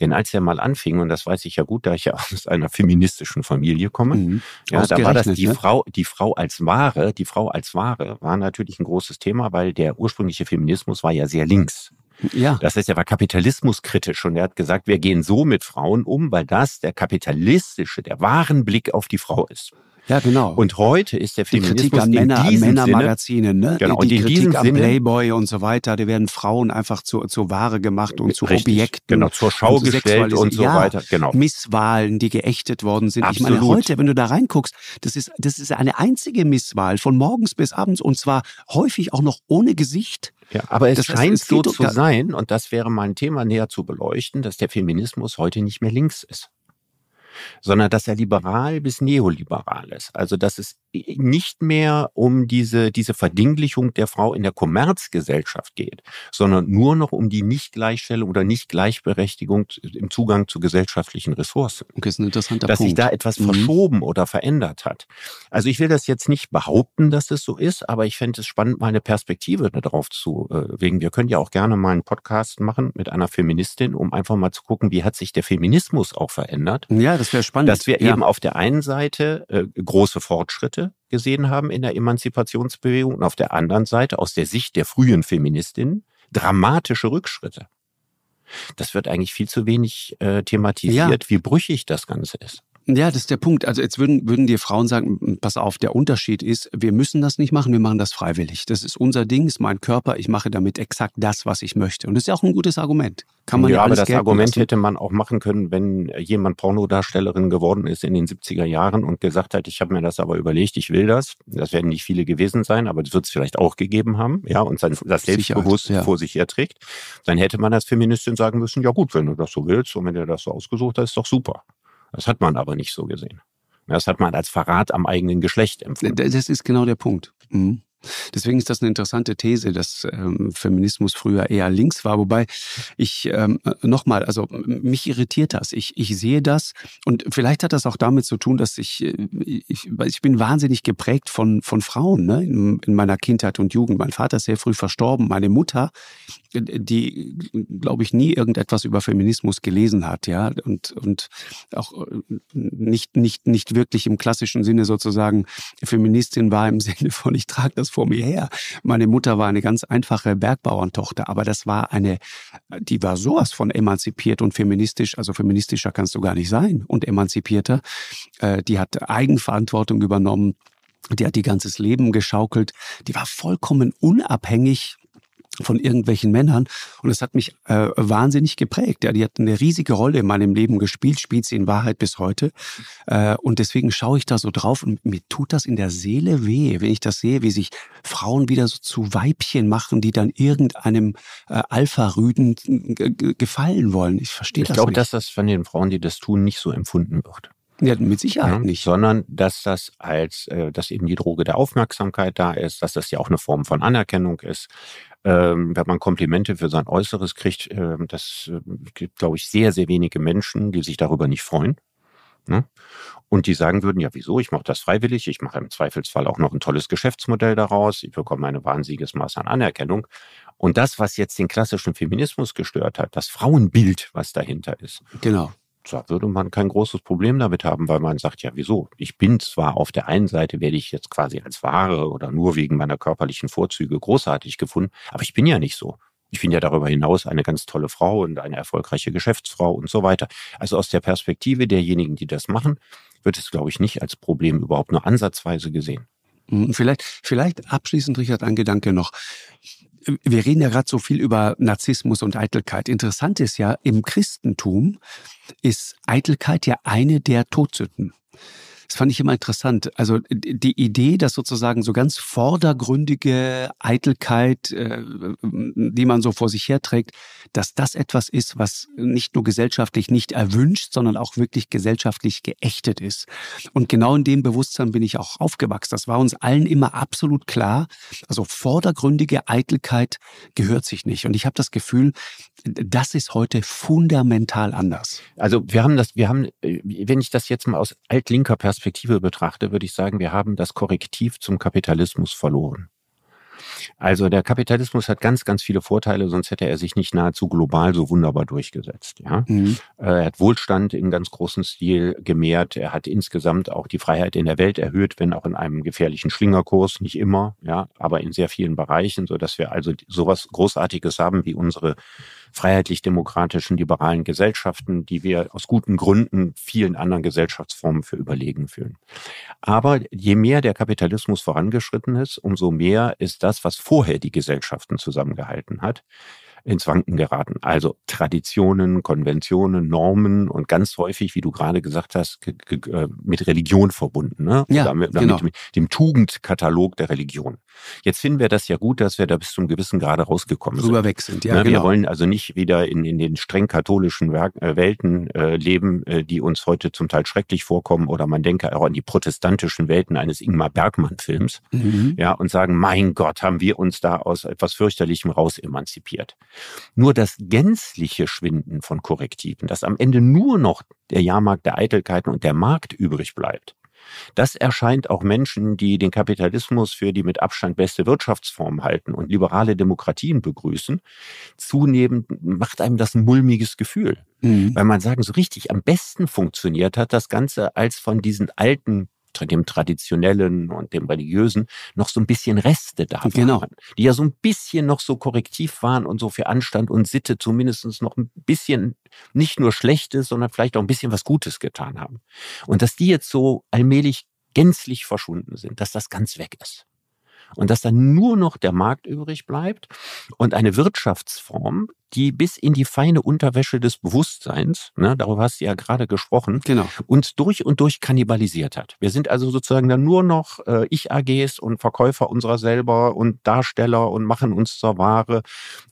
Denn als er mal anfing, und das weiß ich ja gut, da ich ja aus einer feministischen Familie komme, mhm. ja, da war das die ne? Frau, die Frau als Ware, die Frau als Ware war natürlich ein großes Thema, weil der ursprüngliche Feminismus war ja sehr links. Ja. Das heißt, er war kapitalismuskritisch und er hat gesagt, wir gehen so mit Frauen um, weil das der kapitalistische, der wahren Blick auf die Frau ist. Ja, genau. Und heute ist der Feminismus die Kritik an Männer, an Männermagazinen, ne? Genau. Die, die und Kritik an Playboy und so weiter, da werden Frauen einfach zur, zur Ware gemacht und zu Richtig, Objekten. Genau, zur Schau gestellt und so ja, weiter. Genau. Misswahlen, die geächtet worden sind. Absolut. Ich meine, heute, wenn du da reinguckst, das ist, das ist eine einzige Misswahl von morgens bis abends und zwar häufig auch noch ohne Gesicht. Ja, aber es das scheint heißt, es so zu sein, und das wäre mal ein Thema näher zu beleuchten, dass der Feminismus heute nicht mehr links ist sondern dass er liberal bis neoliberal ist. Also dass es nicht mehr um diese, diese Verdinglichung der Frau in der Kommerzgesellschaft geht, sondern nur noch um die Nichtgleichstellung oder Nichtgleichberechtigung im Zugang zu gesellschaftlichen Ressourcen. Okay, ist ein interessanter dass Punkt. sich da etwas mhm. verschoben oder verändert hat. Also ich will das jetzt nicht behaupten, dass es so ist, aber ich fände es spannend, mal eine Perspektive darauf zu äh, wegen. Wir können ja auch gerne mal einen Podcast machen mit einer Feministin, um einfach mal zu gucken, wie hat sich der Feminismus auch verändert. Ja, das wäre spannend. Dass wir ja. eben auf der einen Seite äh, große Fortschritte gesehen haben in der Emanzipationsbewegung und auf der anderen Seite aus der Sicht der frühen Feministinnen dramatische Rückschritte. Das wird eigentlich viel zu wenig äh, thematisiert, ja. wie brüchig das Ganze ist. Ja, das ist der Punkt. Also jetzt würden, würden dir Frauen sagen, pass auf, der Unterschied ist, wir müssen das nicht machen, wir machen das freiwillig. Das ist unser Ding, ist mein Körper, ich mache damit exakt das, was ich möchte. Und das ist ja auch ein gutes Argument. Kann man ja, ja aber das Argument lassen. hätte man auch machen können, wenn jemand Pornodarstellerin geworden ist in den 70er Jahren und gesagt hat, ich habe mir das aber überlegt, ich will das. Das werden nicht viele gewesen sein, aber das wird es vielleicht auch gegeben haben, ja, und sein, das selbstbewusst ja. vor sich herträgt. Dann hätte man als Feministin sagen müssen, ja gut, wenn du das so willst und wenn du das so ausgesucht hast, ist doch super. Das hat man aber nicht so gesehen. Das hat man als Verrat am eigenen Geschlecht empfunden. Das ist genau der Punkt. Mhm. Deswegen ist das eine interessante These, dass ähm, Feminismus früher eher links war. Wobei ich ähm, nochmal, also mich irritiert das. Ich, ich sehe das und vielleicht hat das auch damit zu tun, dass ich, äh, ich, ich bin wahnsinnig geprägt von, von Frauen ne? in, in meiner Kindheit und Jugend. Mein Vater ist sehr früh verstorben. Meine Mutter die, glaube ich, nie irgendetwas über Feminismus gelesen hat, ja, und, und auch äh, nicht, nicht, nicht wirklich im klassischen Sinne sozusagen Feministin war im Sinne von, ich trage das vor mir her. Meine Mutter war eine ganz einfache Bergbauerntochter, aber das war eine, die war sowas von emanzipiert und feministisch, also feministischer kannst du gar nicht sein und emanzipierter. Äh, die hat Eigenverantwortung übernommen. Die hat die ganzes Leben geschaukelt. Die war vollkommen unabhängig von irgendwelchen Männern. Und es hat mich äh, wahnsinnig geprägt. Ja, die hat eine riesige Rolle in meinem Leben gespielt, spielt sie in Wahrheit bis heute. Äh, und deswegen schaue ich da so drauf und mir tut das in der Seele weh, wenn ich das sehe, wie sich Frauen wieder so zu Weibchen machen, die dann irgendeinem äh, Alpha-Rüden gefallen wollen. Ich verstehe das Ich glaube, dass das von den Frauen, die das tun, nicht so empfunden wird. Ja, mit Sicherheit ja, nicht. Sondern dass das als, äh, dass eben die Droge der Aufmerksamkeit da ist, dass das ja auch eine Form von Anerkennung ist ähm, wenn man Komplimente für sein Äußeres kriegt, äh, das äh, gibt, glaube ich, sehr, sehr wenige Menschen, die sich darüber nicht freuen. Ne? Und die sagen würden, ja, wieso? Ich mache das freiwillig, ich mache im Zweifelsfall auch noch ein tolles Geschäftsmodell daraus, ich bekomme ein wahnsinniges Maß an Anerkennung. Und das, was jetzt den klassischen Feminismus gestört hat, das Frauenbild, was dahinter ist, genau da würde man kein großes Problem damit haben, weil man sagt, ja, wieso? Ich bin zwar auf der einen Seite, werde ich jetzt quasi als Ware oder nur wegen meiner körperlichen Vorzüge großartig gefunden, aber ich bin ja nicht so. Ich bin ja darüber hinaus eine ganz tolle Frau und eine erfolgreiche Geschäftsfrau und so weiter. Also aus der Perspektive derjenigen, die das machen, wird es, glaube ich, nicht als Problem überhaupt nur ansatzweise gesehen. Hm, vielleicht, vielleicht abschließend, Richard, ein Gedanke noch wir reden ja gerade so viel über Narzissmus und Eitelkeit. Interessant ist ja, im Christentum ist Eitelkeit ja eine der Todsünden. Das fand ich immer interessant. Also die Idee, dass sozusagen so ganz vordergründige Eitelkeit, äh, die man so vor sich herträgt, dass das etwas ist, was nicht nur gesellschaftlich nicht erwünscht, sondern auch wirklich gesellschaftlich geächtet ist. Und genau in dem Bewusstsein bin ich auch aufgewachsen. Das war uns allen immer absolut klar. Also vordergründige Eitelkeit gehört sich nicht. Und ich habe das Gefühl, das ist heute fundamental anders. Also wir haben das, wir haben, äh, wenn ich das jetzt mal aus altlinker Perspektive betrachte, würde ich sagen, wir haben das Korrektiv zum Kapitalismus verloren. Also der Kapitalismus hat ganz, ganz viele Vorteile, sonst hätte er sich nicht nahezu global so wunderbar durchgesetzt. Ja? Mhm. Äh, er hat Wohlstand in ganz großem Stil gemehrt. Er hat insgesamt auch die Freiheit in der Welt erhöht, wenn auch in einem gefährlichen Schlingerkurs, nicht immer, ja, aber in sehr vielen Bereichen, so dass wir also sowas Großartiges haben wie unsere freiheitlich-demokratischen, liberalen Gesellschaften, die wir aus guten Gründen vielen anderen Gesellschaftsformen für überlegen fühlen. Aber je mehr der Kapitalismus vorangeschritten ist, umso mehr ist das, was vorher die Gesellschaften zusammengehalten hat, ins Wanken geraten. Also Traditionen, Konventionen, Normen und ganz häufig, wie du gerade gesagt hast, äh, mit Religion verbunden. Ne? Ja, damit, genau. mit dem Tugendkatalog der Religion. Jetzt finden wir das ja gut, dass wir da bis zum gewissen Grade rausgekommen sind. Drüber weg sind, ja, ne? genau. Wir wollen also nicht wieder in, in den streng katholischen Werk, äh, Welten äh, leben, äh, die uns heute zum Teil schrecklich vorkommen oder man denke auch an die protestantischen Welten eines Ingmar Bergmann-Films. Mhm. Ja, und sagen, mein Gott, haben wir uns da aus etwas fürchterlichem raus emanzipiert. Nur das gänzliche Schwinden von Korrektiven, dass am Ende nur noch der Jahrmarkt der Eitelkeiten und der Markt übrig bleibt, das erscheint auch Menschen, die den Kapitalismus für die mit Abstand beste Wirtschaftsform halten und liberale Demokratien begrüßen, zunehmend macht einem das ein mulmiges Gefühl. Mhm. Weil man sagen, so richtig am besten funktioniert hat das Ganze, als von diesen alten dem Traditionellen und dem Religiösen noch so ein bisschen Reste da genau. waren. Die ja so ein bisschen noch so korrektiv waren und so für Anstand und Sitte zumindest noch ein bisschen nicht nur Schlechtes, sondern vielleicht auch ein bisschen was Gutes getan haben. Und dass die jetzt so allmählich gänzlich verschwunden sind, dass das ganz weg ist und dass dann nur noch der Markt übrig bleibt und eine Wirtschaftsform, die bis in die feine Unterwäsche des Bewusstseins, ne, darüber hast du ja gerade gesprochen, genau. uns durch und durch kannibalisiert hat. Wir sind also sozusagen dann nur noch äh, Ich-AGs und Verkäufer unserer selber und Darsteller und machen uns zur Ware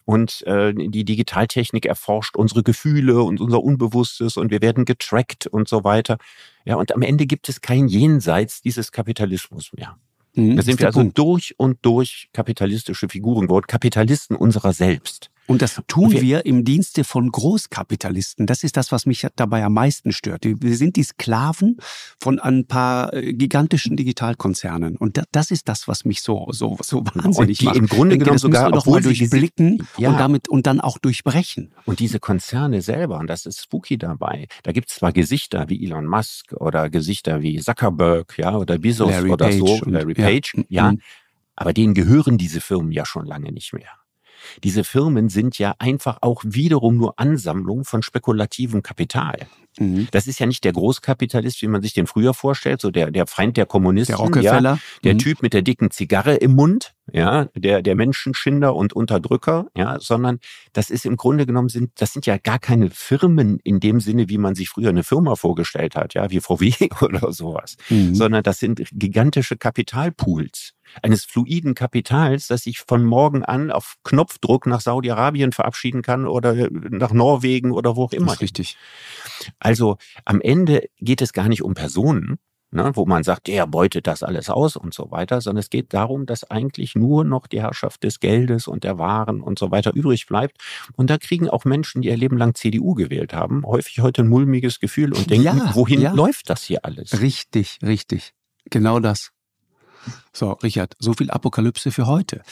und äh, die Digitaltechnik erforscht unsere Gefühle und unser Unbewusstes und wir werden getrackt und so weiter. Ja, und am Ende gibt es kein Jenseits dieses Kapitalismus mehr. Mhm, da sind wir also durch und durch kapitalistische Figuren geworden, Kapitalisten unserer selbst. Und das tun wir, wir, im Dienste von Großkapitalisten. Das ist das, was mich dabei am meisten stört. Wir sind die Sklaven von ein paar äh, gigantischen Digitalkonzernen. Und das ist das, was mich so, so, so wahnsinnig und die macht. Im Grunde genommen das sogar mal durchblicken ja. und damit und dann auch durchbrechen. Und diese Konzerne selber, und das ist spooky dabei, da gibt es zwar Gesichter wie Elon Musk oder Gesichter wie Zuckerberg, ja, oder Bezos Larry oder Page so, Larry Page, ja, ja mhm. aber denen gehören diese Firmen ja schon lange nicht mehr. Diese Firmen sind ja einfach auch wiederum nur Ansammlungen von spekulativem Kapital. Mhm. Das ist ja nicht der Großkapitalist, wie man sich den früher vorstellt, so der, der Feind der Kommunisten. Der Rockefeller. Ja, der mhm. Typ mit der dicken Zigarre im Mund, ja, der, der Menschenschinder und Unterdrücker, ja, sondern das ist im Grunde genommen sind, das sind ja gar keine Firmen in dem Sinne, wie man sich früher eine Firma vorgestellt hat, ja, wie VW oder sowas, mhm. sondern das sind gigantische Kapitalpools eines fluiden Kapitals, das sich von morgen an auf Knopfdruck nach Saudi-Arabien verabschieden kann oder nach Norwegen oder wo auch immer. Das ist richtig. Also am Ende geht es gar nicht um Personen, ne, wo man sagt, der beutet das alles aus und so weiter, sondern es geht darum, dass eigentlich nur noch die Herrschaft des Geldes und der Waren und so weiter übrig bleibt. Und da kriegen auch Menschen, die ihr Leben lang CDU gewählt haben, häufig heute ein mulmiges Gefühl und denken, ja, wohin ja. läuft das hier alles? Richtig, richtig. Genau das. So, Richard, so viel Apokalypse für heute.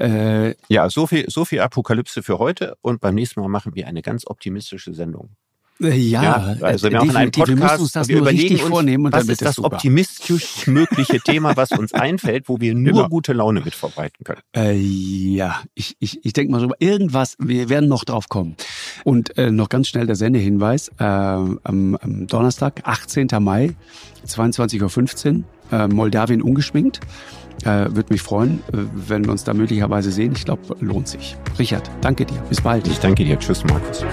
Äh, ja, so viel, so viel Apokalypse für heute und beim nächsten Mal machen wir eine ganz optimistische Sendung. Äh, ja, ja, also wir machen einen Podcast, wir müssen uns das wir überlegen uns, vornehmen und was ist das super. optimistisch mögliche Thema, was uns einfällt, wo wir nur genau. gute Laune mit verbreiten können. Äh, ja, ich, ich, ich denke mal so, irgendwas, wir werden noch drauf kommen. Und äh, noch ganz schnell der Sendehinweis, äh, am, am Donnerstag, 18. Mai, 22.15 Uhr, äh, Moldawien ungeschminkt. Äh, Würde mich freuen, äh, wenn wir uns da möglicherweise sehen. Ich glaube, lohnt sich. Richard, danke dir. Bis bald. Ich danke dir. Tschüss, Markus.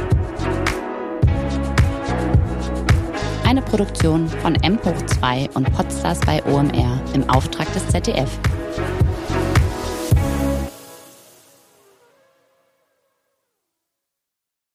Eine Produktion von M hoch 2 und Podstars bei OMR im Auftrag des ZDF.